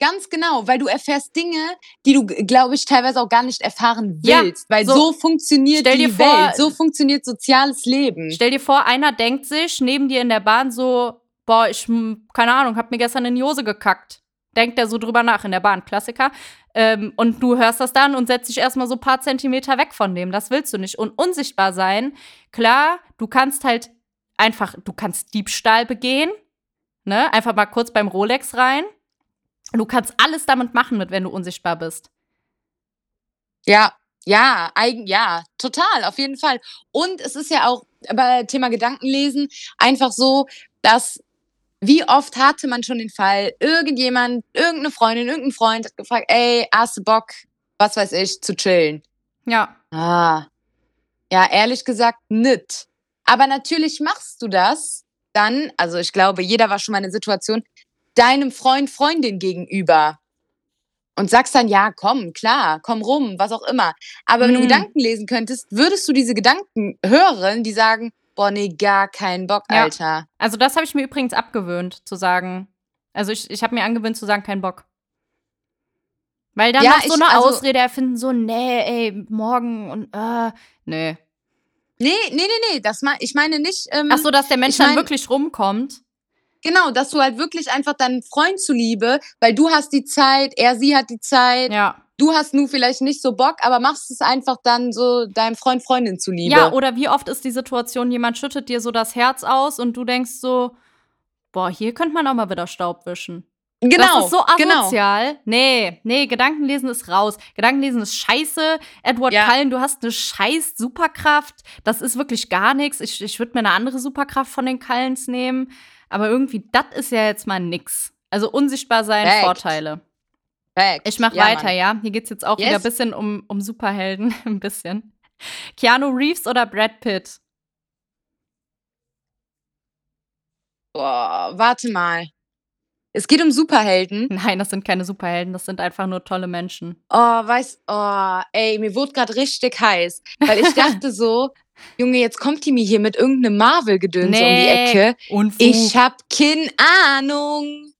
Ganz genau, weil du erfährst Dinge, die du, glaube ich, teilweise auch gar nicht erfahren Ja, willst. weil so- so, funktioniert die vor- Welt, so funktioniert soziales Leben. Stell dir vor, einer denkt sich neben dir in der Bahn so, boah, ich, hm, keine Ahnung, hab mir gestern in die Hose gekackt. Denkt er so drüber nach in der Bahn, Klassiker. Ähm, und du hörst das dann und setzt dich erstmal so ein paar Zentimeter weg von dem. Das willst du nicht. Und unsichtbar sein, klar, du kannst halt einfach, du kannst Diebstahl begehen, ne? Einfach mal kurz beim Rolex rein. Du kannst alles damit machen, mit wenn du unsichtbar bist. Ja, ja, eigen, ja, total, auf jeden Fall. Und es ist ja auch bei Thema Gedankenlesen einfach so, dass wie oft hatte man schon den Fall, irgendjemand, irgendeine Freundin, irgendein Freund hat gefragt, ey, hast du Bock, was weiß ich, zu chillen? Ja. Ah, ja, ehrlich gesagt, nicht. Aber natürlich machst du das dann, also ich glaube, jeder war schon mal in der Situation, deinem Freund, Freundin gegenüber. Und sagst dann, ja, komm, klar, komm rum, was auch immer. Aber wenn du Mhm. Gedanken lesen könntest, würdest du diese Gedanken hören, die sagen, boah, nee, gar keinen Bock, Ja. Alter. Also, das habe ich mir übrigens abgewöhnt, zu sagen. Also, ich, ich habe mir angewöhnt, zu sagen, kein Bock. Weil dann Ja, noch so eine also- Ausrede erfinden, so, nee, ey, morgen und, äh, nee. Nee, nee, nee, nee, das mein, ich meine nicht, ähm, Ach so, dass der Mensch dann mein- wirklich rumkommt. genau, dass du halt wirklich einfach deinen Freund zuliebe, weil du hast die Zeit, er, sie hat die Zeit, Ja. Du hast nun vielleicht nicht so Bock, aber machst es einfach dann so deinem Freund, Freundin zuliebe. Ja, oder wie oft ist die Situation, jemand schüttet dir so das Herz aus und du denkst so, boah, hier könnte man auch mal wieder Staub wischen. genau, Das ist so genau. asozial. Nee, nee, Gedankenlesen ist raus. Gedankenlesen ist scheiße. Edward Ja. Cullen, du hast eine scheiß Superkraft. Das ist wirklich gar nichts. Ich, ich würde mir eine andere Superkraft von den Cullens nehmen. Aber irgendwie, das ist ja jetzt mal nix. Also unsichtbar sein, Fact. Vorteile. Fact. Ich mach Ja, weiter, Mann. ja. Hier geht's jetzt auch wieder ein Yes. bisschen um, um Superhelden. ein bisschen. Keanu Reeves oder Brad Pitt? Boah, warte mal. Es geht um Superhelden. Nein, das sind keine Superhelden, das sind einfach nur tolle Menschen. Oh, weiß, oh, ey, mir wurde gerade richtig heiß, weil ich dachte so, Junge, jetzt kommt die mir hier mit irgendeinem Marvel-Gedöns um die Nee. Ecke. Unfug. Ich hab keine Ahnung.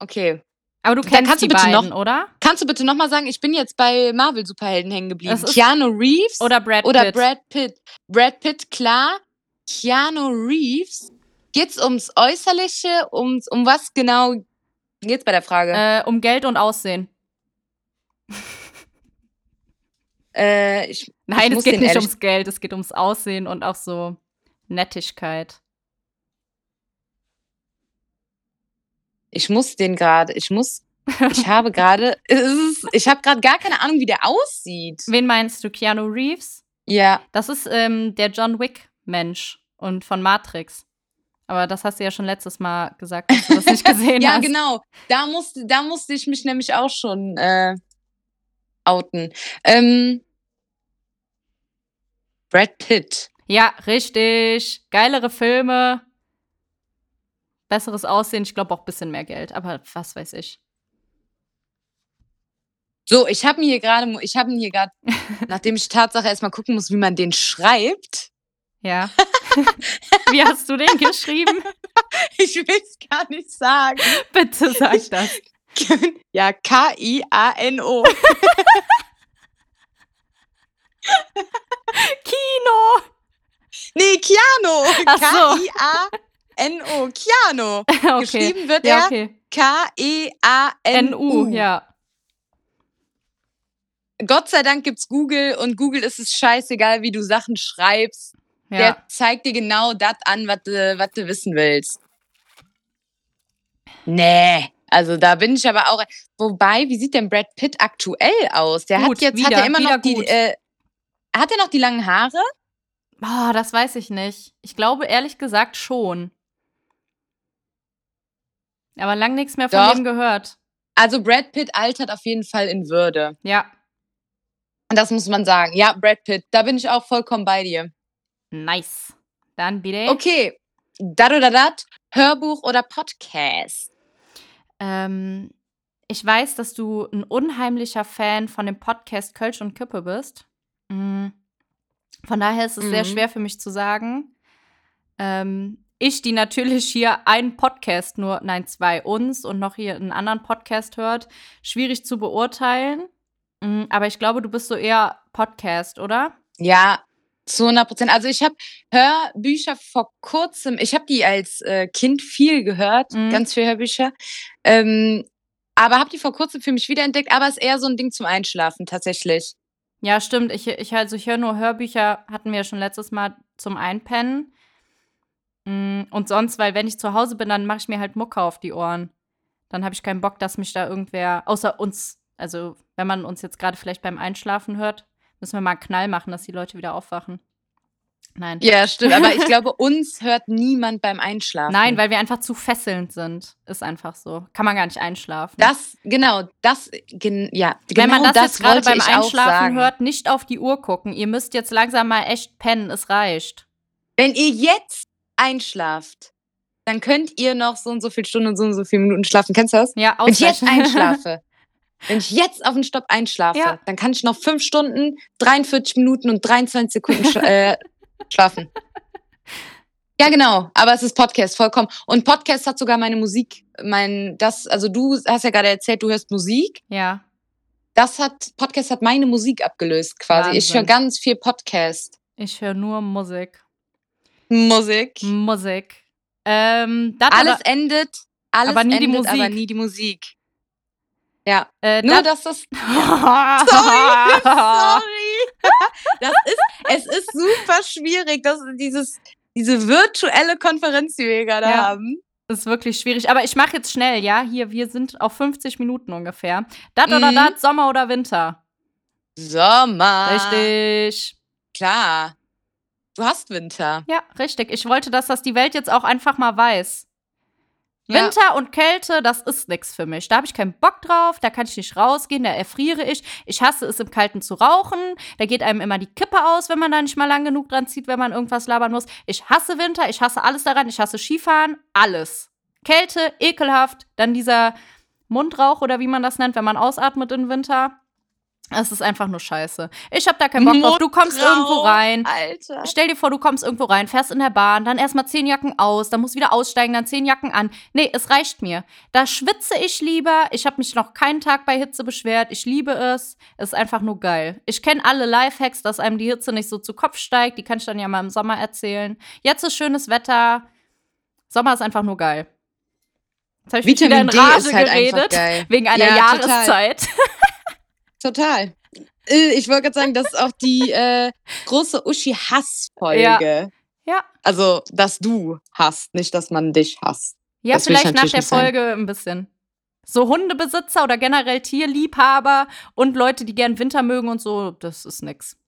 Okay. Aber du kennst kannst die du bitte beiden, noch- oder? Kannst du bitte nochmal sagen, ich bin jetzt bei Marvel-Superhelden hängen geblieben. Keanu Reeves Oder Brad oder Pitt? Brad Pitt? Brad Pitt, klar. Keanu Reeves. Geht's ums Äußerliche? Ums, um was genau geht's bei der Frage? Äh, um Geld und Aussehen. Äh, ich, Nein, Ich es geht nicht ums Geld, es geht ums Aussehen und auch so Nettigkeit. Ich muss den gerade, ich muss, ich habe gerade, ich habe gerade gar keine Ahnung, wie der aussieht. Wen meinst du? Keanu Reeves? Ja, Das ist ähm, der John Wick-Mensch und von Matrix. Aber das hast du ja schon letztes Mal gesagt, dass du das nicht gesehen ja, hast. genau. Da musste, da musste ich mich nämlich auch schon äh, outen. Ähm, Brad Pitt. Ja, richtig. Geilere Filme. Besseres Aussehen. Ich glaube auch ein bisschen mehr Geld. Aber was weiß ich. So, ich habe mir hier gerade, ich habe mir hier gerade, nachdem ich Tatsache erstmal gucken muss, wie man den schreibt. Ja. Wie hast du den geschrieben? Ich will es gar nicht sagen. Bitte sag das. Ja, K-I-A-N-O. Kino! Nee, so. K-I-A-N-O. Keanu. Okay. Geschrieben wird Ja, er okay. K-E-A-N-U. NU, ja. Gott sei Dank gibt's Google und Google ist es scheißegal, wie du Sachen schreibst. Ja. Der zeigt dir genau das an, was du, was du wissen willst. Nee. Also da bin ich aber auch. Wobei, wie sieht denn Brad Pitt aktuell aus? Der Gut, hat jetzt wieder, hat er immer noch die. Äh, hat er noch die langen Haare? Boah, das weiß ich nicht. Ich glaube ehrlich gesagt schon. Aber lang nichts mehr von Doch. dem gehört. Also Brad Pitt altert auf jeden Fall in Würde. Ja, Und das muss man sagen. Ja, Brad Pitt, da bin ich auch vollkommen bei dir. nice. Dann bitte. Okay. Dat oder dat, Hörbuch oder Podcast? Ähm, ich weiß, dass du ein unheimlicher Fan von dem Podcast Kölsch und Kippe bist. Mm. Von daher ist es sehr Mhm. schwer für mich zu sagen. Ähm, ich, die natürlich hier einen Podcast nur, nein, zwei uns und noch hier einen anderen Podcast hört, schwierig zu beurteilen. Mm, Aber ich glaube, du bist so eher Podcast, oder? Ja, zu 100 Prozent. Also ich habe Hörbücher vor kurzem, ich habe die als äh, Kind viel gehört, Mhm. ganz viele Hörbücher. Ähm, aber habe die vor kurzem für mich wiederentdeckt, aber ist eher so ein Ding zum Einschlafen tatsächlich. Ja, stimmt. Ich, ich, also ich höre nur Hörbücher, hatten wir ja schon letztes Mal zum Einpennen. Mm, Und sonst, weil wenn ich zu Hause bin, dann mache ich mir halt Mucke auf die Ohren. Dann habe ich keinen Bock, dass mich da irgendwer, außer uns, also wenn man uns jetzt gerade vielleicht beim Einschlafen hört, müssen wir mal einen Knall machen, dass die Leute wieder aufwachen. Nein. Ja, stimmt. Aber ich glaube, uns hört niemand beim Einschlafen. Nein, weil wir einfach zu fesselnd sind. Ist einfach so. Kann man gar nicht einschlafen. das, genau, das, gen, ja, Wenn genau man das, jetzt gerade beim Einschlafen hört, nicht auf die Uhr gucken. Ihr müsst jetzt langsam mal echt pennen. Es reicht. Wenn ihr jetzt einschlaft, dann könnt ihr noch so und so viele Stunden und so und so viele Minuten schlafen. Kennst du das? Ja, Wenn ich jetzt einschlafe, wenn ich jetzt auf den Stopp einschlafe, Ja. dann kann ich noch 5 Stunden, 43 Minuten und 23 Sekunden sch äh, schlafen. Ja, genau. Aber es ist Podcast, vollkommen. Und Podcast hat sogar meine Musik, mein, das, also du hast ja gerade erzählt, du hörst Musik. Ja. Das hat, Podcast hat meine Musik abgelöst quasi. Ich höre Wahnsinn. ganz viel Podcast. Ich höre nur Musik. Musik. Musik. Ähm, Alles oder, endet, alles Aber nie die endet, aber Musik. nie die Musik. Ja, äh, nur das, dass das Sorry, sorry. Das ist, es ist super schwierig, dass dieses, diese virtuelle Konferenz, die wir gerade Ja. haben. ist wirklich schwierig. Aber ich mache jetzt schnell, ja? Hier, wir sind auf 50 Minuten ungefähr. Das oder Mhm. das, Sommer oder Winter? Sommer. Richtig. Klar. Du hast Winter. Ja, richtig. Ich wollte, dass das die Welt jetzt auch einfach mal weiß. Ja. Winter und Kälte, das ist nichts für mich. Da habe ich keinen Bock drauf, da kann ich nicht rausgehen, da erfriere ich. Ich hasse es, im Kalten zu rauchen. Da geht einem immer die Kippe aus, wenn man da nicht mal lang genug dran zieht, wenn man irgendwas labern muss. Ich hasse Winter, ich hasse alles daran, ich hasse Skifahren, alles. Kälte, ekelhaft. Dann dieser Mundrauch oder wie man das nennt, wenn man ausatmet im Winter. Es ist einfach nur scheiße. Ich habe da keinen Bock drauf. Du kommst Mundrauch, irgendwo rein, Alter. Stell dir vor, du kommst irgendwo rein, fährst in der Bahn, dann erstmal zehn Jacken aus, dann musst wieder aussteigen, dann zehn Jacken an. Nee, es reicht mir. Da schwitze ich lieber. Ich habe mich noch keinen Tag bei Hitze beschwert. Ich liebe es. Es ist einfach nur geil. Ich kenne alle Lifehacks, dass einem die Hitze nicht so zu Kopf steigt. Die kann ich dann ja mal im Sommer erzählen. Jetzt ist schönes Wetter. Sommer ist einfach nur geil. Jetzt habe ich mich wieder Vitamin in D Rage ist halt geredet. Wegen einer Ja. Jahreszeit. Total. Äh, Ich wollte gerade sagen, das ist auch die äh, große Uschi-Hass-Folge. Ja. Also, dass du hasst, nicht, dass man dich hasst. Ja, Das vielleicht nach der nicht sein. Folge ein bisschen. So Hundebesitzer oder generell Tierliebhaber und Leute, die gern Winter mögen und so, das ist nix.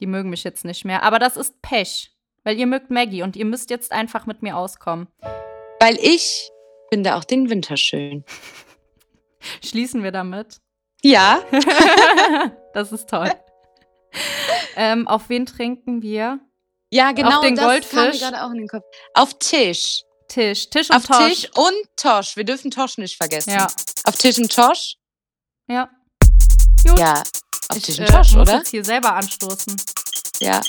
Die mögen mich jetzt nicht mehr. Aber das ist Pech. Weil ihr mögt Maggie und ihr müsst jetzt einfach mit mir auskommen. Weil ich finde auch den Winter schön. Schließen wir damit. Ja. das ist toll. ähm, auf wen trinken wir? Ja, genau. den das kam mir Goldfisch. gerade auch in den Kopf. Auf Tisch. Tisch. Tisch und Auf Tosch. Tisch und Tosch. Wir dürfen Tosch nicht vergessen. Ja. Auf Tisch und Tosch? Ja. Gut. Ja. Auf ich Tisch äh, und Tosch, muss oder? jetzt hier selber anstoßen. Ja.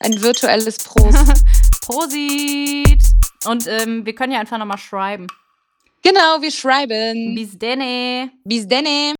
Ein virtuelles Prost. Prosit. Und ähm, wir können ja einfach nochmal schreiben. genau, wir schreiben. Bis denne. Bis denne.